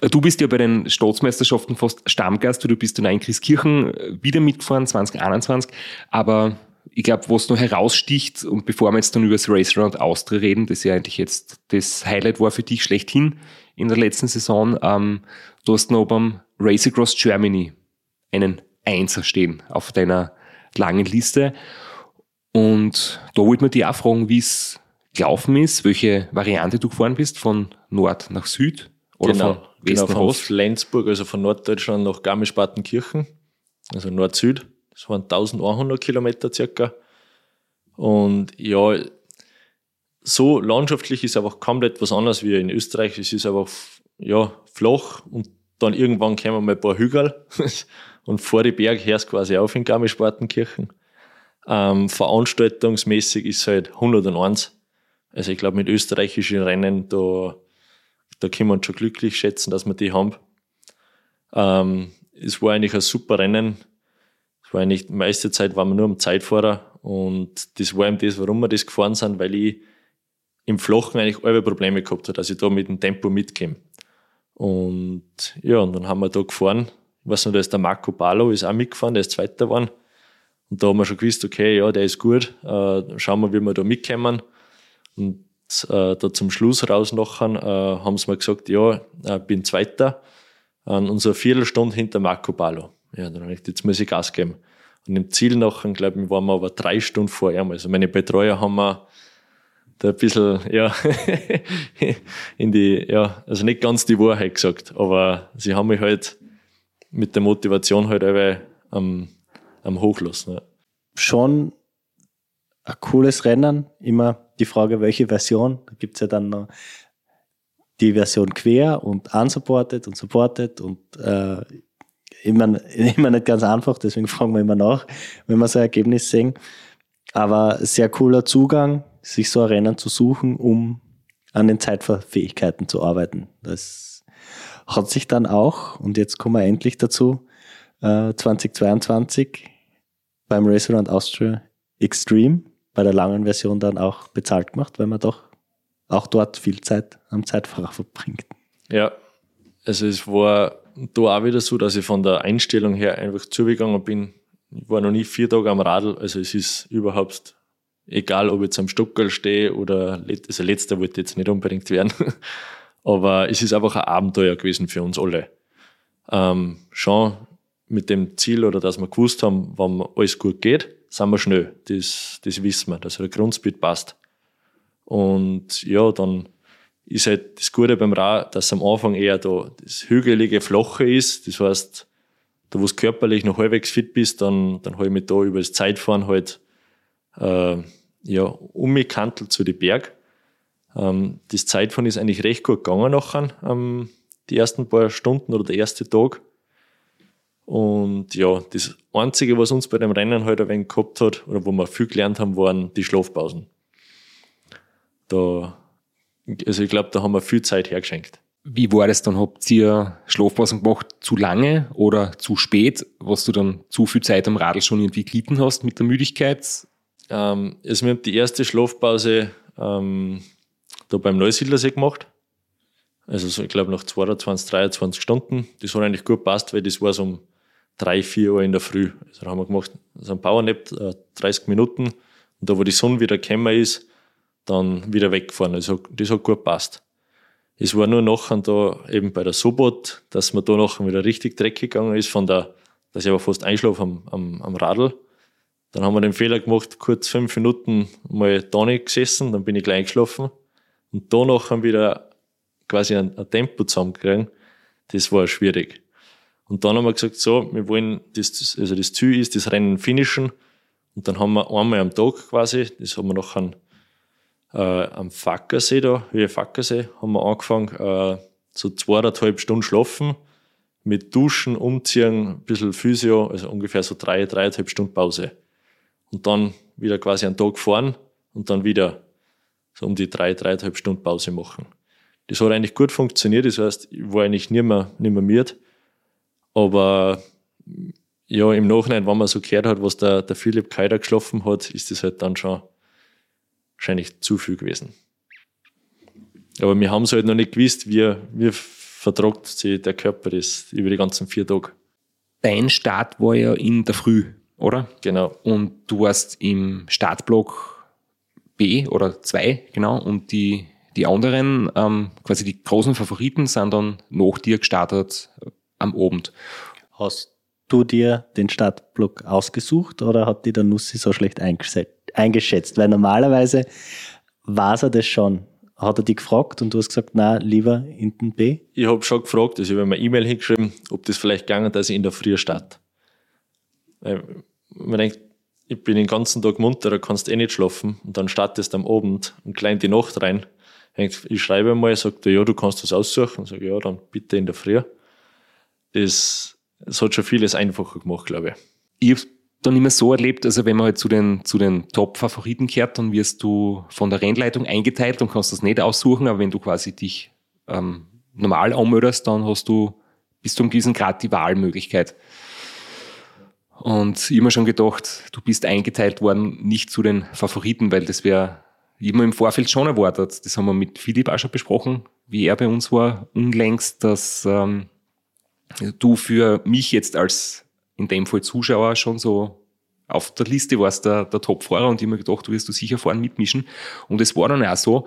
Du bist ja bei den Staatsmeisterschaften fast Stammgast, weil du bist in Einkirchen wieder mitgefahren, 2021. Aber ich glaube, was noch heraussticht, und bevor wir jetzt dann über das Race Round Austria reden, das ja eigentlich jetzt das Highlight war für dich schlechthin in der letzten Saison, ähm, du hast noch beim Race Across Germany einen Einser stehen auf deiner langen Liste. Und da wollte man dich auch fragen, wie es gelaufen ist, welche Variante du gefahren bist, von Nord nach Süd oder genau, von West genau von Ost. Flensburg, also von Norddeutschland nach Garmisch-Partenkirchen, also Nord-Süd. Das waren 1100 Kilometer circa. Und ja, so landschaftlich ist einfach komplett was anderes wie in Österreich. Es ist einfach ja, flach und dann irgendwann kommen mal ein paar Hügel und vor die Berg hörst quasi auf in Garmisch-Partenkirchen. Ähm, veranstaltungsmäßig ist es halt 101. Also ich glaube, mit österreichischen Rennen, da, da wir uns schon glücklich schätzen, dass wir die haben. Ähm, es war eigentlich ein super Rennen. Es war eigentlich, die meiste Zeit waren wir nur am Zeitfahrer und das war eben das, warum wir das gefahren sind, weil ich im Flachen eigentlich alle Probleme gehabt habe, dass ich da mit dem Tempo mitkomme. Und ja, und dann haben wir da gefahren. Ich weiß noch, da ist der Marco Balo ist auch mitgefahren, der ist Zweiter geworden. Und da haben wir schon gewusst, okay, ja, der ist gut. Äh, schauen wir, wie wir da mitkommen. Und äh, da zum Schluss raus nachher äh, haben sie mir gesagt, ja, ich bin Zweiter. Und unsere Viertelstunde hinter Marco Balo. Ja, dann habe ich, jetzt muss ich Gas geben. Und im Ziel nachher, glaube ich, waren wir aber drei Stunden vor ihm. Also meine Betreuer haben wir da ein bisschen, ja, in die, ja, also nicht ganz die Wahrheit gesagt, aber sie haben mich halt mit der Motivation halt am, am Hochlassen. Ja. Schon ein cooles Rennen, immer die Frage, welche Version. Da gibt es ja dann noch die Version quer und unsupported und supported und äh, immer, immer nicht ganz einfach, deswegen fragen wir immer nach, wenn wir so ein Ergebnis sehen. Aber sehr cooler Zugang, sich so Rennen zu suchen, um an den Zeitfähigkeiten zu arbeiten. Das hat sich dann auch, und jetzt kommen wir endlich dazu, äh, 2022 beim Race Around Austria Extreme bei der langen Version dann auch bezahlt gemacht, weil man doch auch dort viel Zeit am Zeitfahrer verbringt. Ja, also es war da auch wieder so, dass ich von der Einstellung her einfach zugegangen bin. Ich war noch nie vier Tage am Radl, also es ist überhaupt egal, ob ich jetzt am Stockerl stehe oder, also letzter wollte jetzt nicht unbedingt werden, aber es ist einfach ein Abenteuer gewesen für uns alle. Ähm, schon mit dem Ziel oder dass wir gewusst haben, wann alles gut geht, sind wir schnell. Das, das wissen wir, dass der Grundspeed passt. Und ja, dann ist halt das Gute beim Rad, dass am Anfang eher da das hügelige, flache ist. Das heißt, da wo du körperlich noch halbwegs fit bist, dann, dann habe ich mich da über das Zeitfahren halt äh, ja, umgekantelt zu den Berg. Ähm, das Zeitfahren ist eigentlich recht gut gegangen nachher, ähm, die ersten paar Stunden oder der erste Tag. Und ja, das Einzige, was uns bei dem Rennen halt ein wenig gehabt hat, oder wo wir viel gelernt haben, waren die Schlafpausen. Da, also ich glaube, da haben wir viel Zeit hergeschenkt. Wie war das dann? Habt ihr Schlafpausen gemacht zu lange oder zu spät, was du dann zu viel Zeit am Radl schon irgendwie gelitten hast mit der Müdigkeit? Ähm, also wir haben die erste Schlafpause ähm, da beim Neusiedlersee gemacht. Also so, ich glaube nach 22, 23 Stunden. Das hat eigentlich gut passt, weil das war so um drei, vier Uhr in der Früh. Also da haben wir gemacht, so ein Powernap, äh, 30 Minuten. Und da, wo die Sonne wieder gekommen ist, dann wieder weggefahren. Also das hat gut passt. Es war nur nachher da eben bei der Sobot, dass man da nachher wieder richtig dreckig gegangen ist, von der, dass ich aber fast einschlafe am, am, am Radl. Dann haben wir den Fehler gemacht, kurz fünf Minuten mal da nicht gesessen, dann bin ich gleich eingeschlafen. Und da nachher wieder quasi ein, ein Tempo zusammengekriegen. Das war schwierig. Und dann haben wir gesagt, so, wir wollen, das, also das Ziel ist, das Rennen finishen. Und dann haben wir einmal am Tag quasi, das haben wir noch an, äh, am Fackersee da, Höhe Fackersee, haben wir angefangen, äh, so zweieinhalb Stunden schlafen, mit Duschen, Umziehen, ein bisschen Physio, also ungefähr so drei, dreieinhalb Stunden Pause. Und dann wieder quasi einen Tag fahren und dann wieder so um die drei, dreieinhalb Stunden Pause machen. Das hat eigentlich gut funktioniert, das heißt, ich war eigentlich nicht mehr, nicht mehr müde. Aber ja, im Nachhinein, wenn man so gehört hat, was der, der Philipp Keider geschlafen hat, ist das halt dann schon wahrscheinlich zu viel gewesen. Aber wir haben es halt noch nicht gewusst, wie, wie vertragt sich der Körper das über die ganzen vier Tage. Dein Start war ja in der Früh, oder? Genau. Und du warst im Startblock B oder 2, genau, und die, die anderen, ähm, quasi die großen Favoriten, sind dann nach dir gestartet am Abend. Hast du dir den Startblock ausgesucht oder hat die der Nussi so schlecht eingeschätzt? Weil normalerweise war er das schon. Hat er dich gefragt und du hast gesagt, na lieber in den B? Ich habe schon gefragt, also ich habe mir eine E-Mail hingeschrieben, ob das vielleicht gegangen dass ich in der Früh starte. Man denkt, ich bin den ganzen Tag munter, da kannst du eh nicht schlafen. Und dann startest du am Abend und klein die Nacht rein. Ich schreibe mal, sagt er, ja, du kannst das aussuchen. Und sage, ja, dann bitte in der Früh. Das, das hat schon vieles einfacher gemacht, glaube ich. Ich habe dann immer so erlebt, also wenn man halt zu den, zu den Top-Favoriten kehrt, dann wirst du von der Rennleitung eingeteilt und kannst das nicht aussuchen, aber wenn du quasi dich ähm, normal anmeldest, dann hast du bis zu einem gewissen Grad die Wahlmöglichkeit. Und mir schon gedacht, du bist eingeteilt worden, nicht zu den Favoriten, weil das wäre immer im Vorfeld schon erwartet. Das haben wir mit Philipp auch schon besprochen, wie er bei uns war, unlängst, dass ähm, du für mich jetzt als in dem Fall Zuschauer schon so auf der Liste warst, der, der Top-Fahrer und mir gedacht, du wirst du sicher vorne mitmischen. Und es war dann auch so.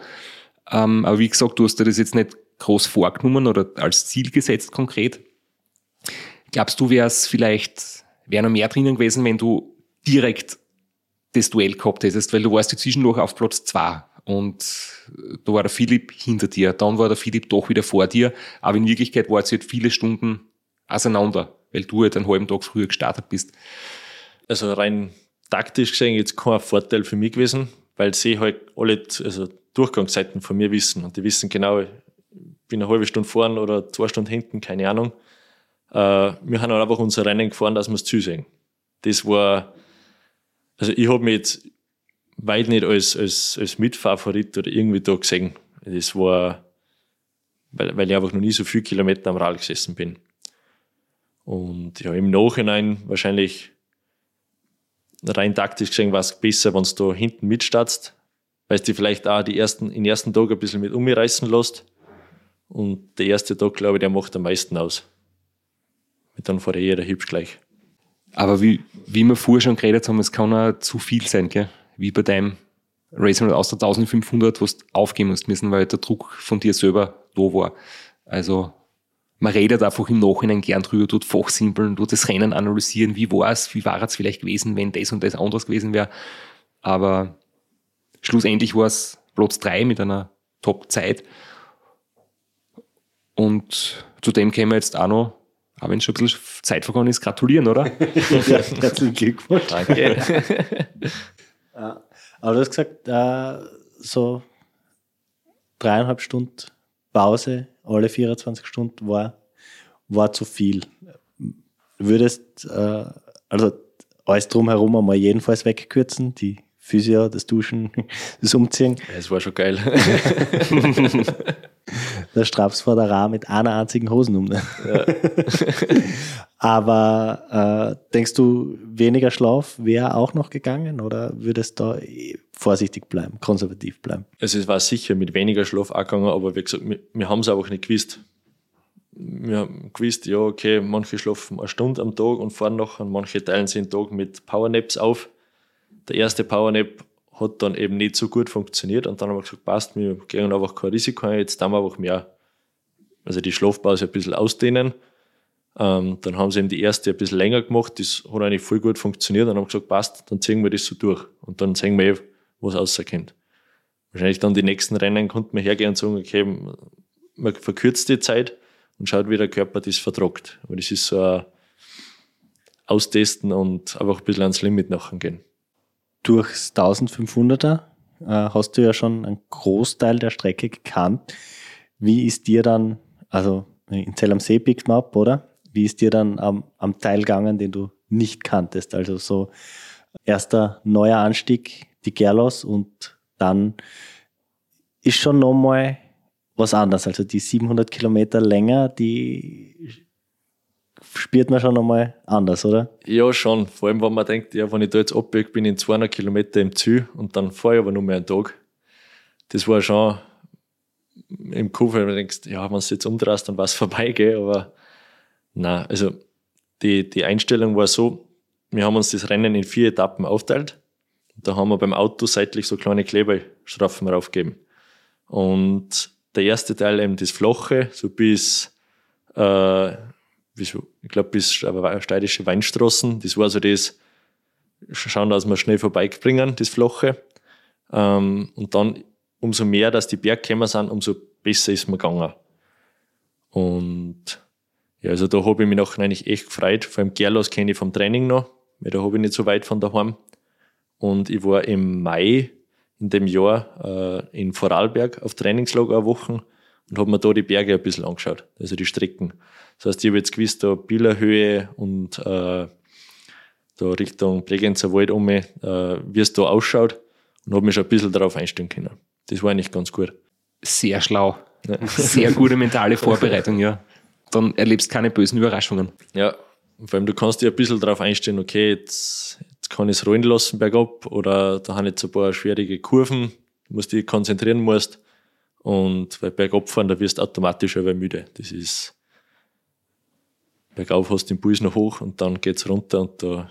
Ähm, aber wie gesagt, du hast dir das jetzt nicht groß vorgenommen oder als Ziel gesetzt konkret. Glaubst du, wäre es vielleicht, wäre noch mehr drinnen gewesen, wenn du direkt das Duell gehabt hättest, weil du warst ja zwischendurch auf Platz zwei und da war der Philipp hinter dir, dann war der Philipp doch wieder vor dir, aber in Wirklichkeit war es halt viele Stunden auseinander, weil du halt einen halben Tag früher gestartet bist. Also rein taktisch gesehen jetzt kein Vorteil für mich gewesen, weil sie halt alle also Durchgangszeiten von mir wissen und die wissen genau, ich bin eine halbe Stunde vorn oder zwei Stunden hinten, keine Ahnung. Äh, wir haben halt einfach unser Rennen gefahren, dass wir es zusehen. Das war, also ich habe mich jetzt weit nicht als, als, als Mitfavorit oder irgendwie da gesehen. Das war, weil, weil ich einfach noch nie so viele Kilometer am Rad gesessen bin. Und ja, im Nachhinein wahrscheinlich rein taktisch gesehen war es besser, wenn du da hinten mitstartst, weil du vielleicht auch die ersten, den ersten Tag ein bisschen mit umreißen lässt. Und der erste Tag, glaube ich, der macht am meisten aus. Und dann fährt jeder hübsch gleich. Aber wie, wie wir vorher schon geredet haben, es kann auch zu viel sein, gell? wie bei deinem Racing aus der 1500, wo du aufgeben musst müssen, weil der Druck von dir selber da war. Also man redet einfach im Nachhinein gern drüber, tut fachsimpeln, tut das Rennen analysieren, wie war es, wie war es vielleicht gewesen, wenn das und das anders gewesen wäre. Aber schlussendlich war es Platz drei mit einer Top-Zeit. Und zudem kämen wir jetzt auch noch aber wenn schon ein bisschen Zeit vergangen ist, gratulieren, oder? ja, herzlichen Glückwunsch. Danke. ja, aber du hast gesagt, äh, so dreieinhalb Stunden Pause, alle 24 Stunden war, war zu viel. Würdest, äh, also alles drumherum einmal jedenfalls wegkürzen, die Physio, das Duschen, das Umziehen. Es war schon geil. der Straps vor der Ra mit einer einzigen Hosen um. Ne? Ja. Aber äh, denkst du, weniger Schlaf wäre auch noch gegangen oder würdest du da vorsichtig bleiben, konservativ bleiben? Also es war sicher mit weniger Schlaf auch gegangen, aber wie gesagt, wir, wir haben es einfach nicht gewusst. Wir haben gewusst, ja, okay, manche schlafen eine Stunde am Tag und fahren noch und manche teilen sich den Tag mit Powernaps auf. Der erste Powernap hat dann eben nicht so gut funktioniert und dann haben wir gesagt, passt, wir gehen einfach kein Risiko ein, jetzt haben wir einfach mehr, also die Schlafpause ein bisschen ausdehnen. Ähm, dann haben sie eben die erste ein bisschen länger gemacht, das hat eigentlich voll gut funktioniert, dann haben wir gesagt, passt, dann ziehen wir das so durch und dann sehen wir eh, was auserkennt. Wahrscheinlich dann die nächsten Rennen konnte man hergehen und sagen, okay, man verkürzt die Zeit und schaut, wie der Körper das vertragt. Aber das ist so ein Austesten und einfach ein bisschen ans Limit nachher gehen durchs 1500er äh, hast du ja schon einen Großteil der Strecke gekannt. Wie ist dir dann, also in Zell am See pickt man ab, oder? Wie ist dir dann am, am Teil gegangen, den du nicht kanntest? Also so erster neuer Anstieg, die Gerlos und dann ist schon nochmal was anderes. Also die 700 Kilometer länger, die spürt man schon nochmal anders, oder? Ja, schon. Vor allem, wenn man denkt, ja, wenn ich da jetzt abbiege, bin ich in 200 Kilometer im Ziel und dann fahre ich aber nur mehr einen Tag. Das war schon im Kopf, wenn du denkst, ja, wenn du jetzt umdrehst, dann war es vorbei, gell? aber nein, also die, die Einstellung war so, wir haben uns das Rennen in vier Etappen aufteilt. Da haben wir beim Auto seitlich so kleine Kleberstrafen draufgegeben. Und der erste Teil eben das Flache, so bis äh, ich glaube, bis steirische Weinstraßen. Das war so das, schauen, dass wir schnell vorbeibringen, das Flache. Ähm, und dann, umso mehr, dass die Bergkämmer sind, umso besser ist mir gegangen. Und ja, also da habe ich mich nachher eigentlich echt gefreut. Vor allem Gerlos kenne ich vom Training noch, weil da habe ich nicht so weit von daheim. Und ich war im Mai in dem Jahr äh, in Vorarlberg auf Trainingslager Wochen und habe mir da die Berge ein bisschen angeschaut, also die Strecken. Das heißt, ich habe jetzt gewusst, da Billerhöhe und äh, da Richtung Bregenzer Wald um, äh, wie es da ausschaut und habe mich schon ein bisschen darauf einstellen können. Das war eigentlich ganz gut. Sehr schlau. Sehr gute mentale Vorbereitung, ja. Dann erlebst du keine bösen Überraschungen. Ja, vor allem du kannst dir ein bisschen darauf einstellen, okay, jetzt, jetzt kann ich es rollen lassen bergab oder da haben jetzt ein paar schwierige Kurven, du musst dich konzentrieren musst. Und weil bergab fahren, da wirst du automatisch aber müde. Das ist, bergauf hast du den Puls noch hoch und dann geht's runter und da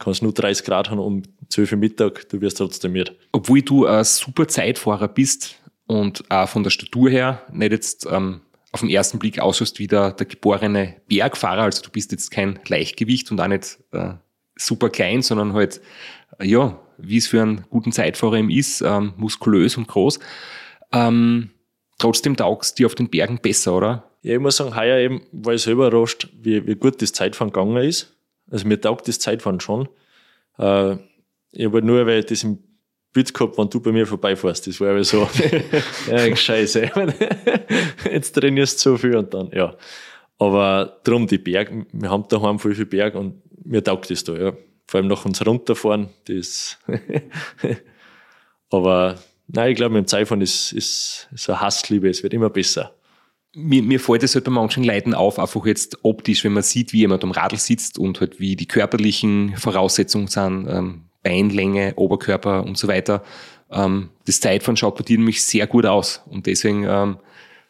kannst du nur 30 Grad haben um 12 Uhr Mittag, du wirst trotzdem müde. Obwohl du ein super Zeitfahrer bist und auch von der Statur her nicht jetzt ähm, auf den ersten Blick ausschaust wie der, der geborene Bergfahrer, also du bist jetzt kein Leichtgewicht und auch nicht äh, super klein, sondern halt, ja, wie es für einen guten Zeitfahrer eben ist, ähm, muskulös und groß. Ähm, trotzdem taugst dir auf den Bergen besser, oder? Ja, ich muss sagen, heuer eben war ich selber überrascht, wie, wie gut das Zeitfahren gegangen ist. Also mir taugt das Zeitfahren schon. Äh, ich habe nur, weil ich das im Bild gehabt, wenn du bei mir vorbeifährst. Das war aber so, ja, scheiße. Jetzt trainierst du so viel und dann, ja. Aber drum die Berge, wir haben daheim voll viel Berg und mir taugt das da, ja. Vor allem nach uns runterfahren, das, aber nein, ich glaube, mit dem Zeitfahren ist, ist, ist eine Hassliebe, es wird immer besser. Mir, mir fällt es halt bei manchen Leuten auf, einfach jetzt optisch, wenn man sieht, wie jemand am Radl sitzt und halt wie die körperlichen Voraussetzungen sind, ähm, Beinlänge, Oberkörper und so weiter. Ähm, das Zeitfahren schaut bei dir nämlich sehr gut aus. Und deswegen ähm,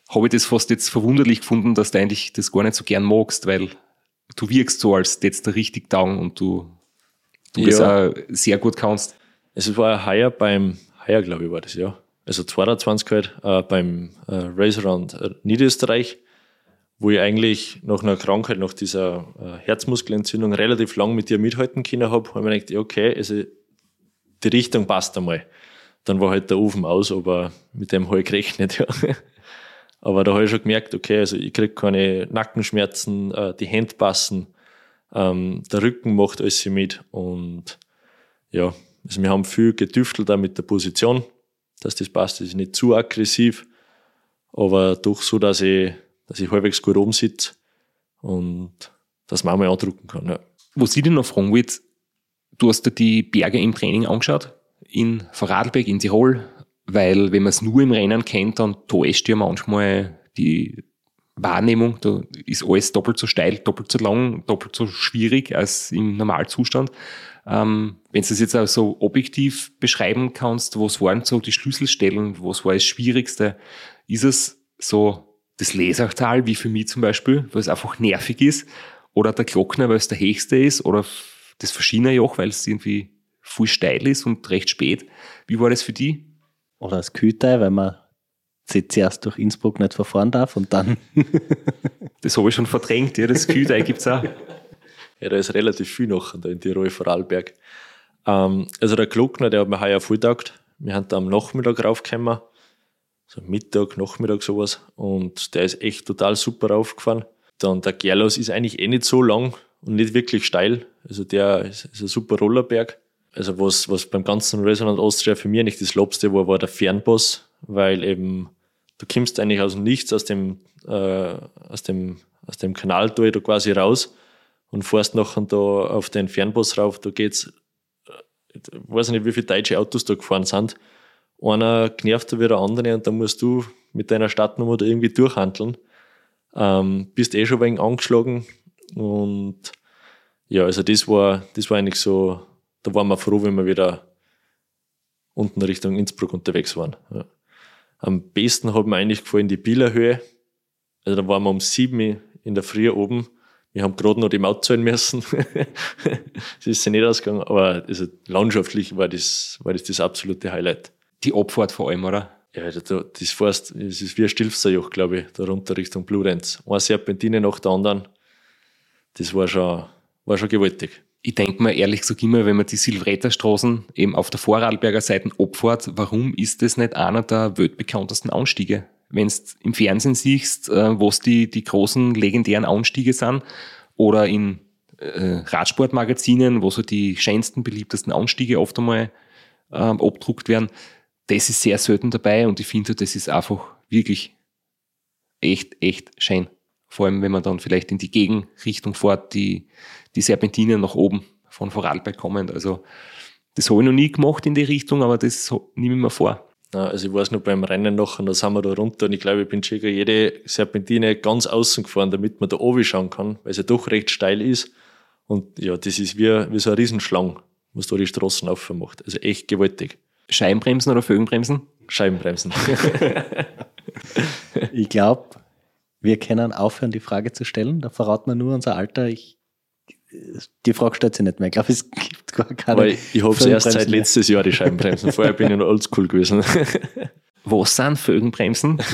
habe ich das fast jetzt verwunderlich gefunden, dass du eigentlich das gar nicht so gern magst, weil du wirkst so, als jetzt der richtig down und du, du das auch sehr gut kannst. Es war heuer beim, heuer glaube ich war das, ja. Also 22 halt, äh, beim äh, Race Around äh, Niederösterreich, wo ich eigentlich nach einer Krankheit, nach dieser äh, Herzmuskelentzündung relativ lang mit dir mithalten können habe, habe ich mir gedacht, okay, also die Richtung passt einmal. Dann war halt der Ofen aus, aber mit dem habe ich gerechnet, ja. Aber da habe ich schon gemerkt, okay, also ich kriege keine Nackenschmerzen, äh, die Hände passen, ähm, der Rücken macht alles mit und ja, also wir haben viel getüftelt da mit der Position, dass das passt. Das ist nicht zu aggressiv, aber doch so, dass ich, dass ich halbwegs gut umsitze und dass man auch mal andrucken kann. Ja. Was ich dir noch fragen will, du hast dir die Berge im Training angeschaut, in Vorarlberg, in Tirol, weil wenn man es nur im Rennen kennt, dann täuscht ja manchmal die Wahrnehmung, da ist alles doppelt so steil, doppelt so lang, doppelt so schwierig als im Normalzustand. Ähm, wenn du das jetzt auch so objektiv beschreiben kannst, was waren so die Schlüsselstellen, was war das Schwierigste? Ist es so das Lesachtal, wie für mich zum Beispiel, weil es einfach nervig ist, oder der Glockner, weil es der höchste ist, oder das Verschienerjoch, weil es irgendwie viel steil ist und recht spät. Wie war das für die? Oder das Kühlteil, weil man zuerst durch Innsbruck nicht verfahren darf und dann. das habe ich schon verdrängt, ja, das Kühlteil gibt es auch. Ja, da ist relativ viel noch da in Tirol, Vorarlberg. Ähm, also der Glockner, der hat mir heuer voll. Wir haben da am Nachmittag raufgekommen. So Mittag, Nachmittag sowas. Und der ist echt total super raufgefahren. Dann der Gerlos ist eigentlich eh nicht so lang und nicht wirklich steil. Also der ist, ist ein super Rollerberg. Also was, was beim ganzen Resonant Austria für mich nicht das Lobste war, war der Fernboss, weil eben du kommst eigentlich aus dem Nichts, aus dem, äh, aus dem, aus dem Kanal da quasi raus und fährst nachher da auf den Fernbus rauf, da geht's, ich äh, weiß nicht, wie viele deutsche Autos da gefahren sind. Einer genervter wie der andere und da musst du mit deiner Stadtnummer da irgendwie durchhandeln. Ähm, bist eh schon wegen angeschlagen und ja, also das war, das war eigentlich so, da waren wir froh, wenn wir wieder unten Richtung Innsbruck unterwegs waren. Ja. Am besten hat mir eigentlich gefallen die Bielerhöhe. Also da waren wir um sieben in der Früh oben wir haben gerade noch die Maut zahlen müssen. das ist ja nicht ausgegangen, aber also landschaftlich war das, war das das absolute Highlight. Die Abfahrt vor allem, oder? Ja, das fährst, das ist wie ein Stilfserjoch, glaube ich, da runter Richtung Blurenz. Eine Serpentine nach der anderen. Das war schon, war schon gewaltig. Ich denke mir ehrlich gesagt immer, wenn man die Silvretta-Straßen eben auf der Vorarlberger Seite abfährt, warum ist das nicht einer der weltbekanntesten Anstiege? Wenn du im Fernsehen siehst, äh, was die, die großen legendären Anstiege sind, oder in äh, Radsportmagazinen, wo so die schönsten, beliebtesten Anstiege oft einmal ähm, abdruckt werden. Das ist sehr selten dabei und ich finde, das ist einfach wirklich echt, echt schön. Vor allem, wenn man dann vielleicht in die Gegenrichtung fährt, die, die Serpentinen nach oben von Vorarlberg kommen. Also, das habe ich noch nie gemacht in die Richtung, aber das nehme ich mir vor. Also ich weiß noch beim Rennen nachher, da sind wir da runter und ich glaube, ich bin schon jede Serpentine ganz außen gefahren, damit man da oben schauen kann, weil es ja doch recht steil ist. Und ja, das ist wie, wie so ein Riesenschlang, was da die Straßen aufmacht. Also echt gewaltig. Scheibenbremsen oder Fögenbremsen? Scheibenbremsen. ich glaube, wir können aufhören, die Frage zu stellen. Da verraten wir nur unser Alter. Ich, die Frage stellt sich nicht mehr. Ich glaube, es gibt gar keine. Weil ich habe es erst seit letztes Jahr die Scheibenbremsen. Vorher bin ich noch oldschool gewesen. Was sind Fögenbremsen?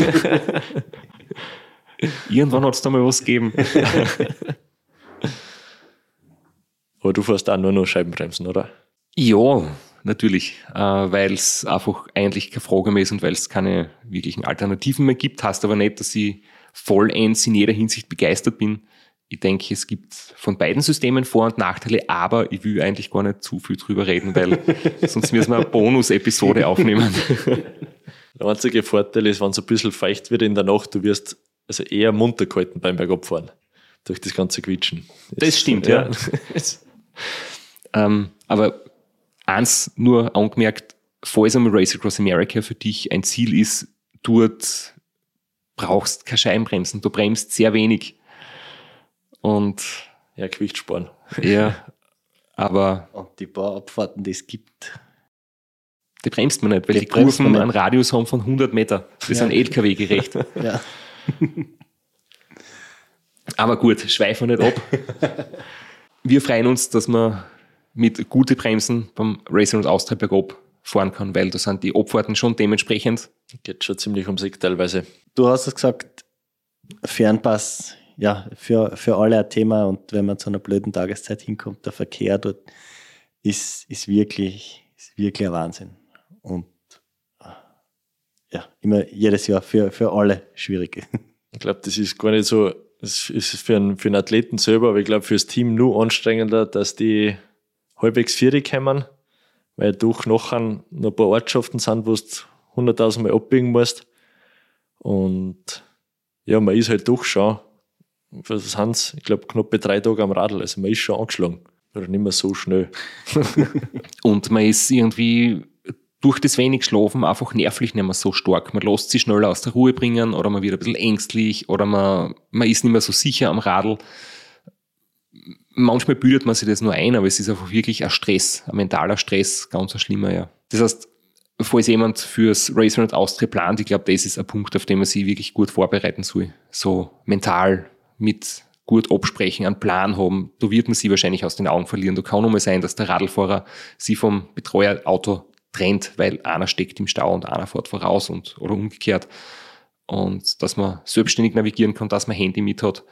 Irgendwann hat es da mal was gegeben. Aber du fährst auch nur noch Scheibenbremsen, oder? Ja, natürlich, äh, weil es einfach eigentlich keine Frage mehr ist und weil es keine wirklichen Alternativen mehr gibt. Heißt aber nicht, dass ich vollends in jeder Hinsicht begeistert bin. Ich denke, es gibt von beiden Systemen Vor- und Nachteile, aber ich will eigentlich gar nicht zu viel drüber reden, weil sonst müssen wir eine Bonus-Episode aufnehmen. Der einzige Vorteil ist, wenn es ein bisschen feucht wird in der Nacht, du wirst also eher munter gehalten beim Bergabfahren. Durch das ganze Quietschen. Das, das stimmt, ja. ja. ähm, aber eins nur angemerkt, falls einmal Race Across America für dich ein Ziel ist, dort brauchst keine Scheibenbremsen, du bremst sehr wenig. Und ja, Gewicht sparen. Ja, aber. Und die paar Abfahrten, die es gibt. Die bremst man nicht, weil die, die Kurven einen Radius haben von 100 Meter. Das ja. sind LKW gerecht. ja. aber gut, schweifen wir nicht ab. wir freuen uns, dass wir mit guten Bremsen beim Racing und Austria bergab fahren kann, weil da sind die Abfahrten schon dementsprechend. Geht schon ziemlich um sich teilweise. Du hast es gesagt, Fernpass, ja, für, für alle ein Thema und wenn man zu einer blöden Tageszeit hinkommt, der Verkehr dort ist, ist, wirklich, ist wirklich ein Wahnsinn. Und ja, immer jedes Jahr für, für alle schwierig. Ich glaube, das ist gar nicht so, das ist für einen, für einen Athleten selber, aber ich glaube, für das Team nur anstrengender, dass die halbwegs vier kommen, weil durch nachher noch ein paar Ortschaften sind, wo du 100.000 Mal abbiegen musst. Und ja, man ist halt doch schon, was sind ich glaube, knapp bei drei Tage am Radl. Also man ist schon angeschlagen. Oder nicht mehr so schnell. und man ist irgendwie durch das wenig Schlafen einfach nervlich nicht mehr so stark. Man lässt sich schneller aus der Ruhe bringen oder man wird ein bisschen ängstlich oder man, man ist nicht mehr so sicher am Radl. Manchmal bildet man sich das nur ein, aber es ist einfach wirklich ein Stress, ein mentaler Stress, ganz ein schlimmer, ja. Das heißt, falls jemand fürs Racer und Austria plant, ich glaube, das ist ein Punkt, auf den man sich wirklich gut vorbereiten soll. So mental mit gut absprechen, einen Plan haben. Da wird man sie wahrscheinlich aus den Augen verlieren. Da kann mal sein, dass der Radlfahrer sie vom Betreuerauto trennt, weil einer steckt im Stau und einer fährt voraus und, oder umgekehrt. Und dass man selbstständig navigieren kann, dass man Handy mit hat,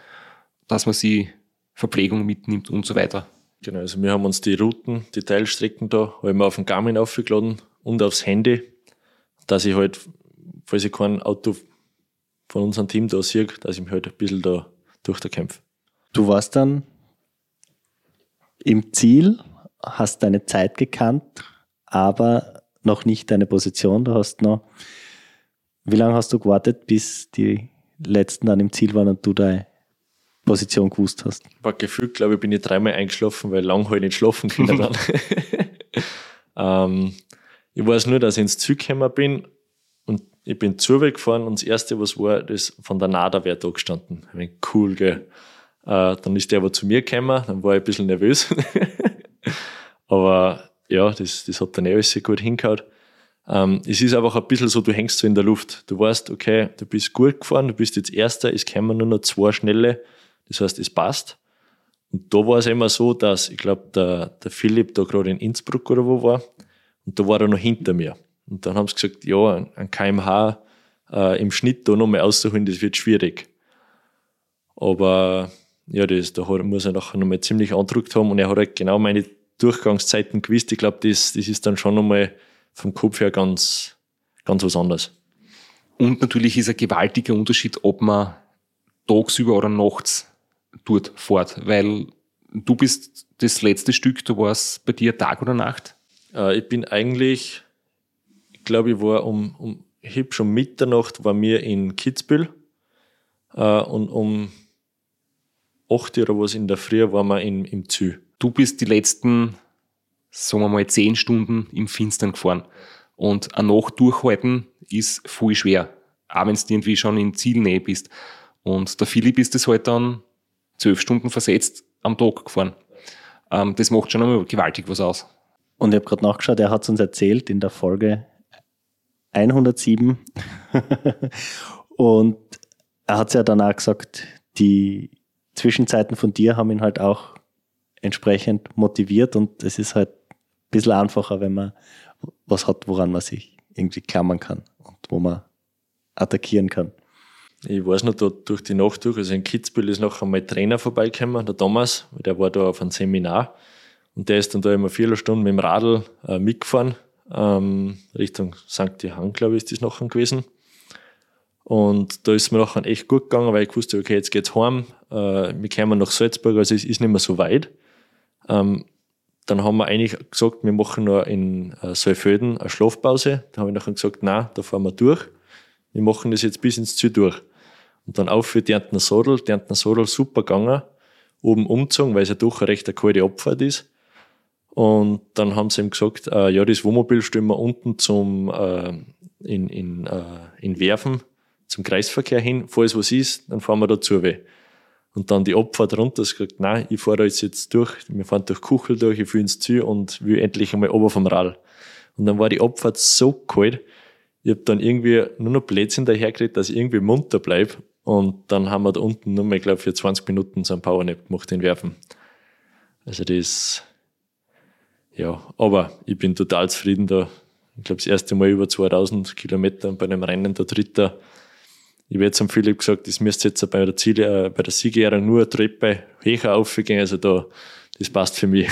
dass man sie Verpflegung mitnimmt und so weiter. Genau, also wir haben uns die Routen, die Teilstrecken da, haben wir auf den Garmin aufgeladen und aufs Handy, dass ich halt, falls ich kein Auto von unserem Team da sehe, dass ich mich halt ein bisschen da durch da kämpfe. Du warst dann im Ziel, hast deine Zeit gekannt, aber noch nicht deine Position. Du hast noch, wie lange hast du gewartet, bis die letzten dann im Ziel waren und du deine Position gewusst hast? War gefühlt, glaube ich, bin ich dreimal eingeschlafen, weil lang habe ich nicht schlafen können dann. ähm, ich weiß nur, dass ich ins Zug gekommen bin ich bin zur gefahren und das erste, was war, das von der NADA wäre da gestanden. Ich bin cool, gell. Äh, dann ist der aber zu mir gekommen, dann war ich ein bisschen nervös. aber ja, das, das hat dann eh alles sehr gut hingehauen. Ähm, es ist einfach ein bisschen so, du hängst so in der Luft. Du weißt, okay, du bist gut gefahren, du bist jetzt Erster, es kommen nur noch zwei Schnelle. Das heißt, es passt. Und da war es immer so, dass, ich glaube, der, der Philipp da gerade in Innsbruck oder wo war, und da war er noch hinter mir. Und dann haben sie gesagt, ja, ein kmh äh, im Schnitt da nochmal auszuholen, das wird schwierig. Aber ja, das, da muss er nachher nochmal ziemlich andruckt haben und er hat halt genau meine Durchgangszeiten gewusst. Ich glaube, das, das ist dann schon nochmal vom Kopf her ganz, ganz was anderes. Und natürlich ist ein gewaltiger Unterschied, ob man tagsüber oder nachts dort fährt, weil Du bist das letzte Stück, da war es bei dir Tag oder Nacht? Äh, ich bin eigentlich, ich glaube, ich war um, um hab schon Mitternacht war mir in Kitzbühel äh, und um 8 Uhr oder was in der Früh waren wir in, im Zü. Du bist die letzten, sagen wir mal, zehn Stunden im Finstern gefahren. Und eine Nacht durchhalten ist voll schwer. Auch wenn du irgendwie schon in Zielnähe bist. Und der Philipp ist das halt dann zwölf Stunden versetzt am Tag gefahren. Ähm, das macht schon einmal gewaltig was aus. Und ich habe gerade nachgeschaut, er hat es uns erzählt in der Folge 107. und er hat ja dann auch gesagt, die Zwischenzeiten von dir haben ihn halt auch entsprechend motiviert und es ist halt ein bisschen einfacher, wenn man was hat, woran man sich irgendwie klammern kann und wo man attackieren kann. Ich weiß noch, da durch die Nacht durch, also in Kitzbühel ist noch einmal Trainer vorbeigekommen, der Thomas, der war da auf einem Seminar und der ist dann da immer vier Stunden mit dem Radl äh, mitgefahren, ähm, Richtung St. Johann, glaube ich, ist das nachher gewesen. Und da ist mir nachher echt gut gegangen, weil ich wusste, okay, jetzt geht's heim, äh, wir kommen nach Salzburg, also es ist nicht mehr so weit. Ähm, dann haben wir eigentlich gesagt, wir machen nur in äh, Saalfelden eine Schlafpause. Da habe ich nachher gesagt, na, da fahren wir durch. Wir machen das jetzt bis ins Ziel durch. Und dann auf für Sadel. Die Antner Sadel super gegangen. Oben umgezogen, weil es ja doch eine recht kalte Abfahrt ist. Und dann haben sie ihm gesagt, äh, ja, das Wohnmobil stellen wir unten zum, äh, in, in, äh, in Werfen, zum Kreisverkehr hin. Falls was ist, dann fahren wir da zu weh. Und dann die Abfahrt runter, ich gesagt, nein, ich fahre da jetzt, jetzt durch, wir fahren durch Kuchel durch, ich fühle ins Ziel und will endlich einmal ober vom Rall. Und dann war die Abfahrt so kalt, ich habe dann irgendwie nur noch Blödsinn dahergeredet, dass ich irgendwie munter bleib. Und dann haben wir da unten nur mal, glaube für 20 Minuten so ein Powernap gemacht in Werfen. Also das, ja, aber ich bin total zufrieden da. Ich glaube, das erste Mal über 2000 Kilometer bei einem Rennen, der Dritter ich habe jetzt Philipp gesagt, das müsste jetzt bei der Ziele, äh, bei der Siegerehrung nur eine Treppe höher aufgehen. Also da, das passt für mich.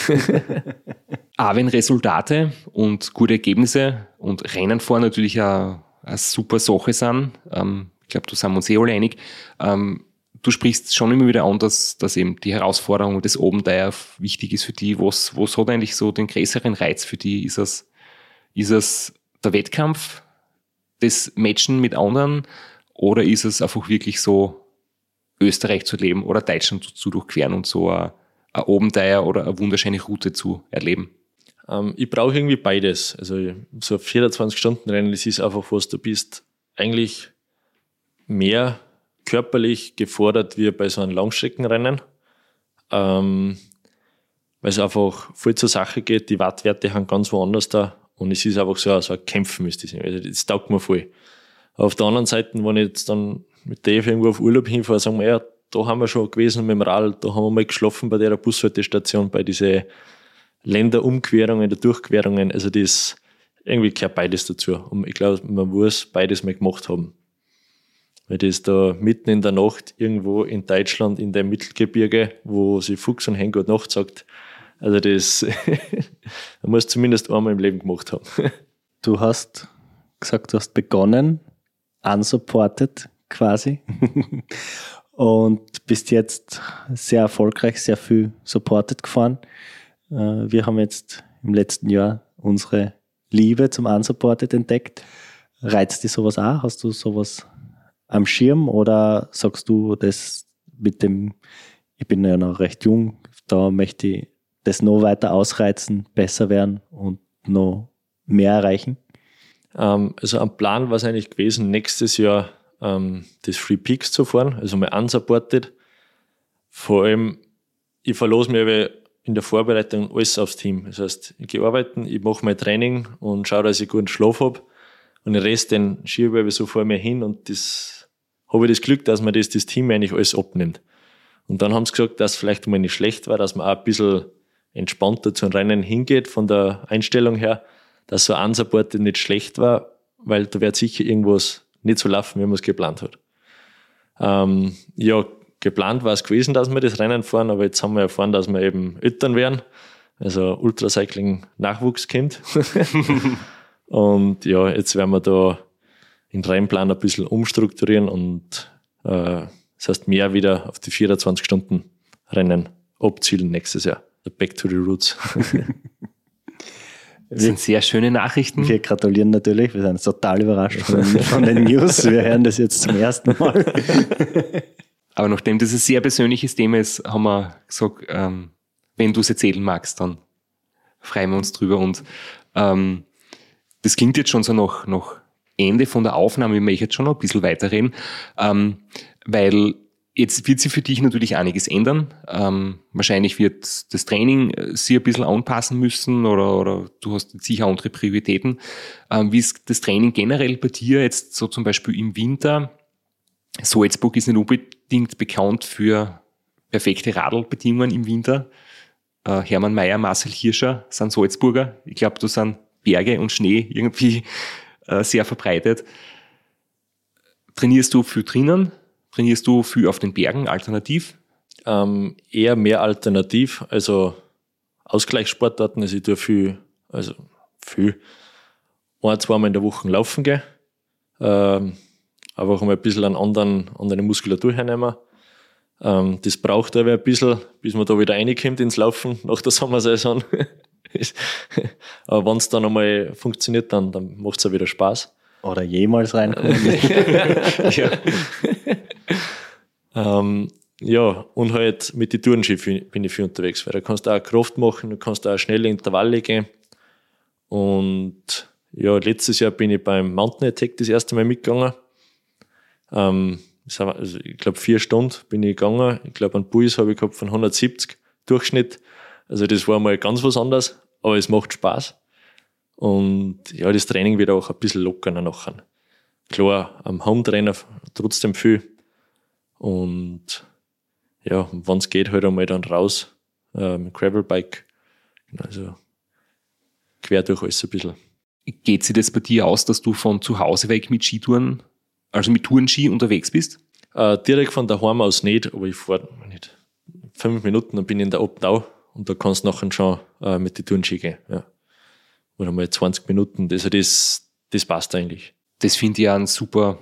Auch wenn Resultate und gute Ergebnisse und Rennen fahren natürlich eine, eine super Sache sind, ähm, ich glaube, da sind wir uns eh alle einig, ähm, du sprichst schon immer wieder an, dass, dass eben die Herausforderung das Abenteuer wichtig ist für die. Was, was hat eigentlich so den größeren Reiz für die? Ist es, ist es der Wettkampf, das Matchen mit anderen oder ist es einfach wirklich so, Österreich zu leben oder Deutschland zu durchqueren und so ein, Abenteuer oder eine wunderschöne Route zu erleben? Ähm, ich brauche irgendwie beides. Also so 24-Stunden-Rennen, das ist einfach was, du bist eigentlich mehr körperlich gefordert wie bei so einem Langstreckenrennen. Ähm, weil es einfach voll zur Sache geht, die Wattwerte haben ganz woanders da und es ist einfach so, so ein Kämpfen müsste ich Also das taugt mir voll. Auf der anderen Seite, wenn ich jetzt dann mit Dave irgendwo auf Urlaub hinfahre, sagen wir, ja, da haben wir schon gewesen mit dem Rad, da haben wir mal geschlafen bei der Bushaltestation, bei diesen Länderumquerungen, der Durchquerungen. Also das irgendwie gehört beides dazu. Und ich glaube, man muss beides mal gemacht haben. Weil das da mitten in der Nacht irgendwo in Deutschland in dem Mittelgebirge, wo sie Fuchs und Hengot Nacht sagt, also das, man muss zumindest einmal im Leben gemacht haben. Du hast gesagt, du hast begonnen unsupported quasi. und bist jetzt sehr erfolgreich, sehr viel supported gefahren. Äh, wir haben jetzt im letzten Jahr unsere Liebe zum Unsupported entdeckt. Reizt dich sowas auch? Hast du sowas am Schirm oder sagst du, das mit dem, ich bin ja noch recht jung, da möchte ich das noch weiter ausreizen, besser werden und noch mehr erreichen? Ähm, also am Plan war es eigentlich gewesen, nächstes Jahr ähm, das Free Peaks zu fahren, also mal unsupported. Vor allem, ich verlose mir in der Vorbereitung alles aufs Team. Das heißt, ich gehe arbeiten, ich mache mein Training und schaue, dass ich guten Schlaf habe. Und den Rest, den schiebe ich so vor mir hin und das habe ich das Glück, dass mir das, das Team eigentlich alles abnimmt. Und dann haben sie gesagt, dass vielleicht mal nicht schlecht war, dass man auch ein bisschen entspannter zu einem Rennen hingeht von der Einstellung her dass so ein Unsupported nicht schlecht war, weil da wird sicher irgendwas nicht so laufen, wie man es geplant hat. Ähm, ja, geplant war es gewesen, dass wir das Rennen fahren, aber jetzt haben wir erfahren, dass wir eben Eltern werden, also Ultracycling Nachwuchskind. und ja, jetzt werden wir da den Rennplan ein bisschen umstrukturieren und äh, das heißt mehr wieder auf die 24 Stunden Rennen abzielen nächstes Jahr. Back to the Roots. Das sind sehr schöne Nachrichten. Wir gratulieren natürlich, wir sind total überrascht von, von den News. Wir hören das jetzt zum ersten Mal. Aber nachdem das ein sehr persönliches Thema ist, haben wir gesagt, ähm, wenn du es erzählen magst, dann freuen wir uns drüber. Und ähm, das klingt jetzt schon so nach, nach Ende von der Aufnahme, ich möchte jetzt schon noch ein bisschen weiterreden, ähm, weil Jetzt wird sich für dich natürlich einiges ändern. Ähm, wahrscheinlich wird das Training äh, sich ein bisschen anpassen müssen oder, oder du hast sicher andere Prioritäten. Ähm, wie ist das Training generell bei dir jetzt so zum Beispiel im Winter? Salzburg ist nicht unbedingt bekannt für perfekte Radlbedingungen im Winter. Äh, Hermann Mayer, Marcel Hirscher sind Salzburger. Ich glaube, da sind Berge und Schnee irgendwie äh, sehr verbreitet. Trainierst du für drinnen? Trainierst du viel auf den Bergen alternativ? Ähm, eher mehr alternativ, also Ausgleichssportarten. Also ich tue viel, also viel, ein, zweimal in der Woche laufen gehen. Ähm, einfach um ein bisschen an anderen, andere Muskulatur hernehmen. Ähm, das braucht aber ein bisschen, bis man da wieder reinkommt ins Laufen nach der Sommersaison. aber wenn es dann einmal funktioniert, dann, dann macht es auch wieder Spaß. Oder jemals reinkommen. ja. ähm, ja, und halt mit den Tourenski bin ich viel unterwegs, weil da kannst du auch Kraft machen, du kannst auch schnelle Intervalle gehen. Und ja, letztes Jahr bin ich beim Mountain Attack das erste Mal mitgegangen. Ähm, also ich glaube, vier Stunden bin ich gegangen. Ich glaube, einen Puls habe ich gehabt von 170 Durchschnitt. Also das war mal ganz was anderes, aber es macht Spaß. Und ja, das Training wird auch ein bisschen lockerer nachher. Klar, am Home-Trainer trotzdem viel. Und ja, wenn es geht, halt einmal dann raus äh, mit Gravelbike. Also quer durch alles ein bisschen. Geht sich das bei dir aus, dass du von zu Hause weg mit Skitouren, also mit Tourenski unterwegs bist? Äh, direkt von daheim aus nicht, aber ich fahre nicht fünf Minuten, dann bin ich in der Obdau und da kannst du nachher schon äh, mit den Tourenski gehen. Ja. Oder mal 20 Minuten. Also das, das passt eigentlich. Das finde ich ja ein super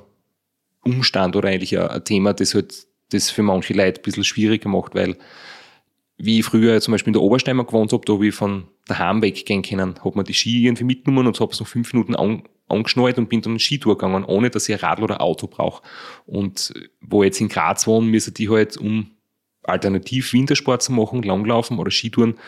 Umstand oder eigentlich ein Thema, das halt das für manche Leute ein bisschen schwieriger macht, weil wie ich früher zum Beispiel in der Obersteimer gewohnt habe, da habe ich von daheim weggehen können, habe mir die Ski irgendwie mitgenommen und habe es noch fünf Minuten an, angeschnallt und bin dann Skitour gegangen, ohne dass ich ein Radl oder Auto brauche. Und wo ich jetzt in Graz wohnen, müssen die halt, um alternativ Wintersport zu machen, Langlaufen oder Skitouren,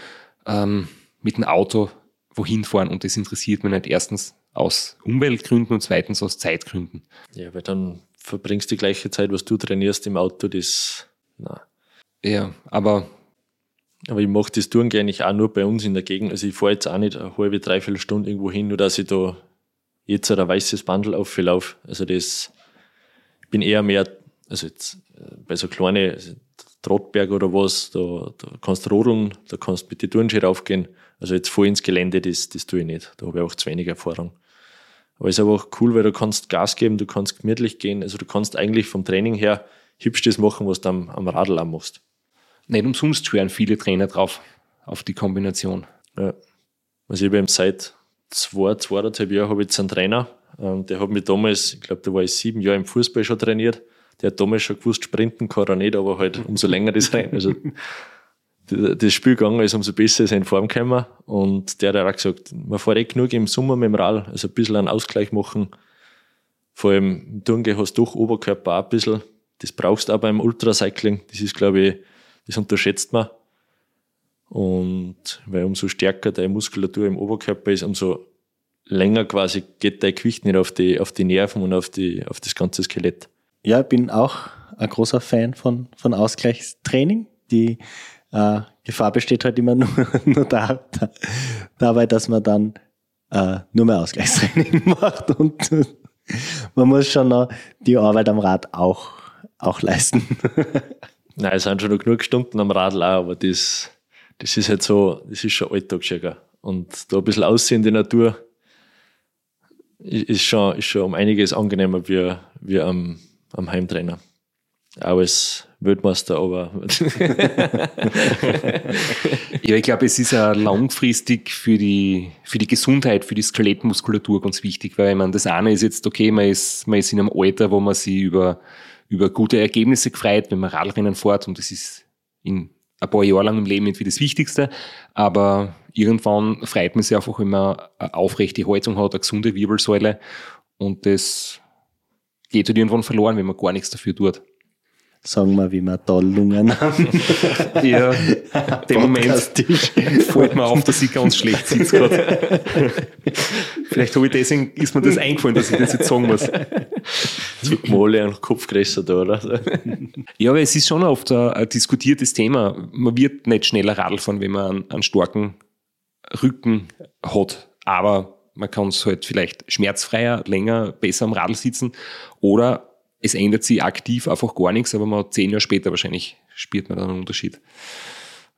ähm, mit dem Auto wohin fahren. Und das interessiert mich nicht erstens aus Umweltgründen und zweitens aus Zeitgründen. Ja, weil dann verbringst du die gleiche Zeit, was du trainierst im Auto, das, na. Ja, aber. Aber ich mache das Touren eigentlich auch nur bei uns in der Gegend. Also ich fahre jetzt auch nicht eine halbe, dreiviertel Stunde irgendwo hin, nur dass ich da jetzt ein weißes Bandel auflaufe. Also das, ich bin eher mehr, also jetzt äh, bei so kleinen also Trottberg oder was, da, da kannst du rodeln, da kannst du mit den Tourenski raufgehen. Also jetzt voll ins Gelände, das, das tue ich nicht. Da habe ich auch zu wenig Erfahrung. Aber es ist aber auch cool, weil du kannst Gas geben, du kannst gemütlich gehen. Also du kannst eigentlich vom Training her hübsch das machen, was du am, am Radl auch machst. Nicht umsonst schwören viele Trainer drauf, auf die Kombination. Ja. Also ich habe seit zwei, zweieinhalb Jahren habe ich jetzt einen Trainer. Ähm, der hat mich damals, ich glaube, da war ich sieben Jahre im Fußball schon trainiert. Der hat damals schon gewusst, sprinten kann er nicht, aber halt umso länger das rein. Also das Spiel gegangen ist, umso besser ist er in Form gekommen. Und der hat auch gesagt, man fährt eh genug im Sommer mit dem Rad, also ein bisschen einen Ausgleich machen. Vor allem im Turngehen hast du doch Oberkörper auch ein bisschen. Das brauchst du auch beim Ultracycling. Das ist, glaube ich, das unterschätzt man. Und weil umso stärker deine Muskulatur im Oberkörper ist, umso länger quasi geht dein Gewicht nicht auf die, auf die Nerven und auf, die, auf das ganze Skelett. Ja, bin auch ein großer Fan von, von Ausgleichstraining. Die äh, Gefahr besteht halt immer nur, nur da, da, dabei, dass man dann äh, nur mehr Ausgleichstraining macht und man muss schon noch die Arbeit am Rad auch, auch leisten. Nein, es sind schon genug Stunden am Radl auch, aber das, das ist halt so, das ist schon Alltagsschäger. Und da ein bisschen aussehen in die Natur ist schon, ist schon um einiges angenehmer wie, wie am, am Heimtrainer. Auch als Weltmeister, aber. ja, ich glaube, es ist ja langfristig für die, für die Gesundheit, für die Skelettmuskulatur ganz wichtig, weil man das eine ist jetzt, okay, man ist, man ist in einem Alter, wo man sich über, über gute Ergebnisse gefreut, wenn man Radrennen fährt und das ist in ein paar Jahre lang im Leben irgendwie das Wichtigste, aber irgendwann freut man sich einfach, wenn man eine aufrechte Haltung hat, eine gesunde Wirbelsäule und das geht halt irgendwann verloren, wenn man gar nichts dafür tut. Sagen wir, wie wir da Lungen haben. Ja, dem Moment fällt mir auf, dass ich ganz schlecht sitze gerade. Vielleicht habe ich deswegen, ist mir das eingefallen, dass ich das jetzt sagen muss. Es wird Mole und Kopf größer da, oder? Ja, aber es ist schon oft ein, ein diskutiertes Thema. Man wird nicht schneller Radl fahren, wenn man einen, einen starken Rücken hat. Aber man kann es halt vielleicht schmerzfreier, länger, besser am Radl sitzen. Oder es ändert sich aktiv einfach gar nichts, aber man zehn Jahre später wahrscheinlich spürt man dann einen Unterschied.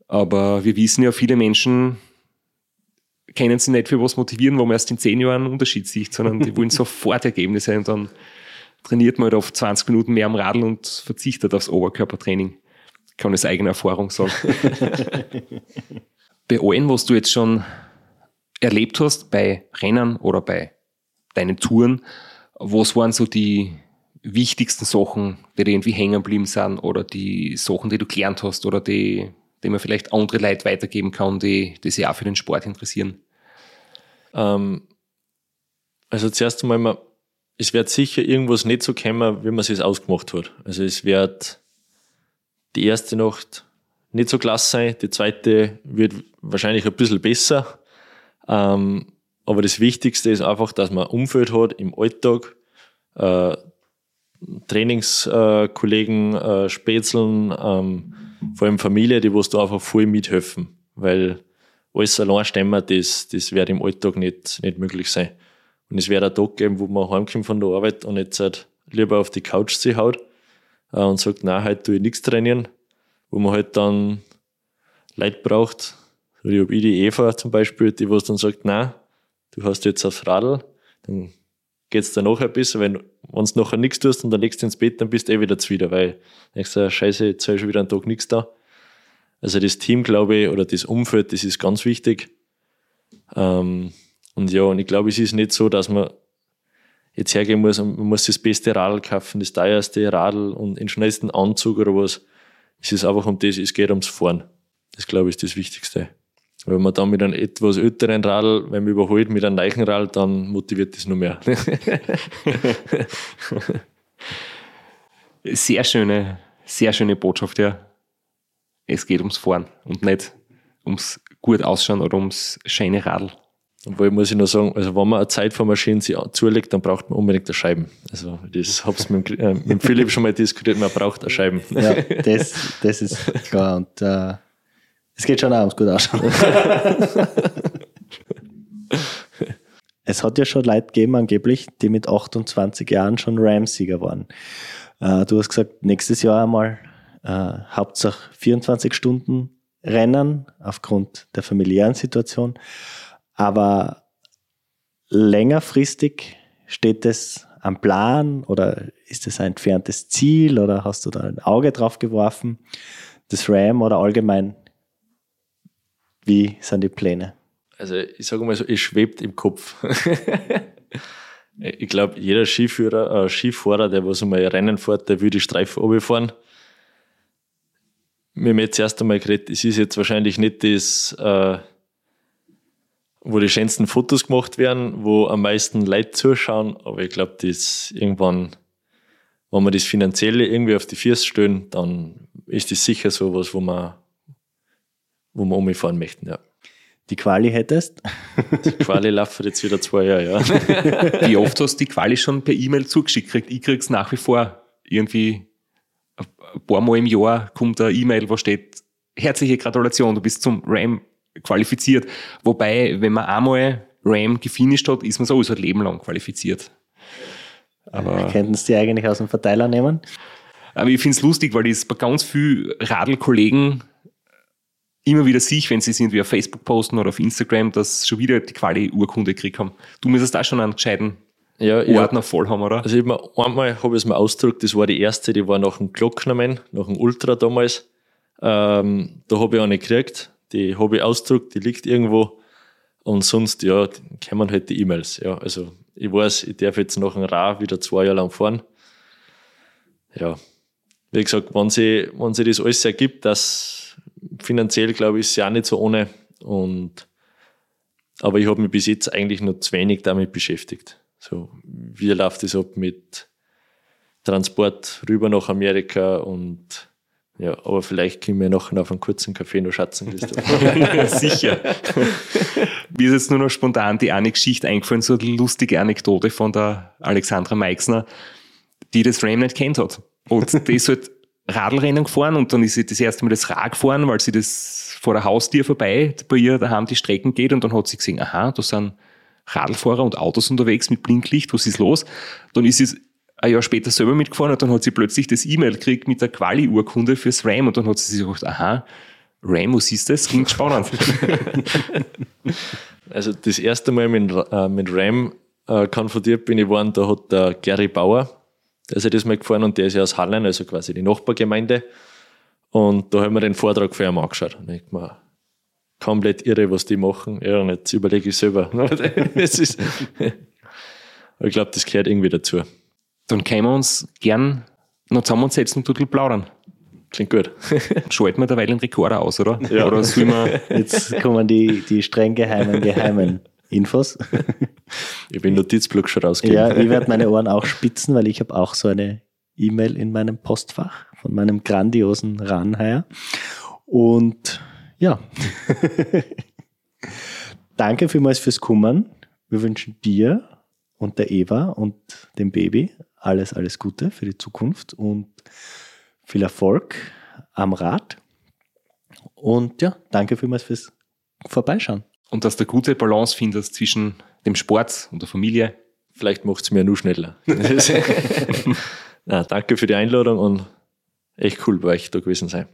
Aber wir wissen ja, viele Menschen kennen sich nicht für was motivieren, wo man erst in zehn Jahren einen Unterschied sieht, sondern die wollen sofort Ergebnisse und dann trainiert man halt auf 20 Minuten mehr am Radl und verzichtet aufs Oberkörpertraining. Ich kann aus eigener Erfahrung sagen. bei allen, was du jetzt schon erlebt hast, bei Rennen oder bei deinen Touren, was waren so die wichtigsten Sachen, die dir irgendwie hängen geblieben sind oder die Sachen, die du gelernt hast oder die, die man vielleicht andere Leute weitergeben kann, die, die sich auch für den Sport interessieren? Ähm, also zuerst einmal, mal, es wird sicher irgendwas nicht so kommen, wie man es ausgemacht hat. Also es wird die erste Nacht nicht so klasse sein, die zweite wird wahrscheinlich ein bisschen besser. Ähm, aber das Wichtigste ist einfach, dass man ein Umfeld hat im Alltag, äh, Trainingskollegen, äh, Spätzeln, ähm, vor allem Familie, die was da einfach voll mithelfen. Weil alles allein stemmen, das, das wird im Alltag nicht, nicht möglich sein. Und es wird ein Tag geben, wo man heimkommt von der Arbeit und jetzt halt lieber auf die Couch sich haut äh, und sagt, nein, heute tue ich nichts trainieren, wo man halt dann Leute braucht. Ich habe die Eva zum Beispiel, die was dann sagt, nein, du hast jetzt aufs Radl, dann geht's dann nachher besser, wenn wenn du nachher nichts tust und dann legst du ins Bett, dann bist du eh wieder zufrieden, weil denkst du, scheiße, jetzt habe ich schon wieder einen Tag nichts da. Also das Team, glaube ich, oder das Umfeld, das ist ganz wichtig. Ähm, und ja, und ich glaube, es ist nicht so, dass man jetzt hergehen muss und man muss das beste Radl kaufen, das teuerste Radl und den schnellsten Anzug oder was. Es ist einfach um das, es geht ums Fahren. Das, glaube ich, ist das Wichtigste. Wenn man dann mit einem etwas älteren Radl, wenn man überholt mit einem neuen Radl, dann motiviert das nur mehr. sehr schöne, sehr schöne Botschaft, ja. Es geht ums Fahren und nicht ums gut ausschauen oder ums schöne Radl. Obwohl muss ich nur sagen, also wenn man eine Zeitfahrmaschine sich zulegt, dann braucht man unbedingt eine Scheiben. Also das hab's mit, äh, mit Philipp schon mal diskutiert, man braucht eine Scheiben. Ja, das, das ist klar. Und äh, es geht schon ums gut ausschauen. es hat ja schon Leute gegeben, angeblich, die mit 28 Jahren schon Ram-Sieger waren. Äh, du hast gesagt, nächstes Jahr einmal äh, Hauptsache 24 Stunden Rennen aufgrund der familiären Situation. Aber längerfristig steht es am Plan oder ist es ein entferntes Ziel oder hast du da ein Auge drauf geworfen, das RAM oder allgemein wie sind die Pläne? Also ich sage mal so, es schwebt im Kopf. ich glaube, jeder Skiführer, äh, Skifahrer, der was einmal Rennen fährt, der will die Streifen runterfahren. Wir haben jetzt erst einmal geredet, es ist jetzt wahrscheinlich nicht das, äh, wo die schönsten Fotos gemacht werden, wo am meisten Leute zuschauen, aber ich glaube, das irgendwann, wenn wir das Finanzielle irgendwie auf die Füße stellen, dann ist das sicher so was, wo man wo wir umfahren möchten, ja. Die Quali hättest? Die Quali läuft jetzt wieder zwei Jahre, ja. Wie oft hast du die Quali schon per E-Mail zugeschickt gekriegt? Ich krieg's nach wie vor irgendwie ein paar Mal im Jahr kommt eine E-Mail, wo steht, herzliche Gratulation, du bist zum RAM qualifiziert. Wobei, wenn man einmal RAM gefinisht hat, ist man sowieso ein Leben lang qualifiziert. Aber könnten es die eigentlich aus dem Verteiler nehmen? Aber ich finde es lustig, weil ich bei ganz vielen Radlkollegen immer wieder sehe, wenn sie es irgendwie auf Facebook posten oder auf Instagram, dass schon wieder die Quali-Urkunde gekriegt haben. Du müsstest da schon einen gescheiten ja, Ordner ja. voll haben, oder? Also ich mir, einmal habe ich es mir ausgedruckt, das war die erste, die war nach dem Glocknerman, nach dem Ultra damals. Ähm, da habe ich eine gekriegt, die habe ich ausgedruckt, die liegt irgendwo. Und sonst, ja, kommen halt die E-Mails. Ja, also ich weiß, ich darf jetzt nach dem Ra wieder zwei Jahre lang fahren. Ja, wie gesagt, wenn sie, wenn sie das alles ergibt, dass finanziell, glaube ich, ist es ja auch nicht so ohne. Und, aber ich habe mich bis jetzt eigentlich nur zu wenig damit beschäftigt. So, wie läuft es ab mit Transport rüber nach Amerika und ja, aber vielleicht können wir nachher auf einen kurzen Kaffee noch schatzen. Sicher. Mir ist jetzt nur noch spontan die eine Geschichte eingefallen, so eine lustige Anekdote von der Alexandra Meixner, die das Ram nicht kennt hat. Und ist halt Radlrennen gefahren und dann ist sie das erste Mal das Rad gefahren, weil sie das vor der Haustür vorbei bei ihr daheim die Strecken geht und dann hat sie gesehen, aha, da sind Radlfahrer und Autos unterwegs mit Blinklicht, was ist los? Dann ist sie ein Jahr später selber mitgefahren und dann hat sie plötzlich das E-Mail gekriegt mit der Quali-Urkunde fürs RAM und dann hat sie sich gedacht, aha, RAM, was ist das? Klingt spannend. also das erste Mal mit, äh, mit RAM äh, konfrontiert bin ich worden, da hat der Gary Bauer, der ist ja das mal gefahren und der ist ja aus Hallen, also quasi die Nachbargemeinde. Und da haben wir den Vortrag für ihn angeschaut. Und ich mir, komplett irre, was die machen. Ja, und jetzt überlege ich selber. das ist, ich glaube, das gehört irgendwie dazu. Dann können wir uns gern noch zusammensetzen und ein bisschen plaudern. Klingt gut. Schalten wir derweil den Rekorder aus, oder? Ja. Oder wir Jetzt kommen die, die streng geheimen, geheimen Infos. Ich bin Notizblock schon rausgegeben. Ja, ich werde meine Ohren auch spitzen, weil ich habe auch so eine E-Mail in meinem Postfach von meinem grandiosen Ranheier. Und ja, danke vielmals fürs Kummern. Wir wünschen dir und der Eva und dem Baby alles, alles Gute für die Zukunft und viel Erfolg am Rad. Und ja, danke vielmals fürs Vorbeischauen. Und dass du eine gute Balance findest zwischen dem Sport und der Familie. Vielleicht macht es mir nur schneller. Na, danke für die Einladung und echt cool bei euch da gewesen sein.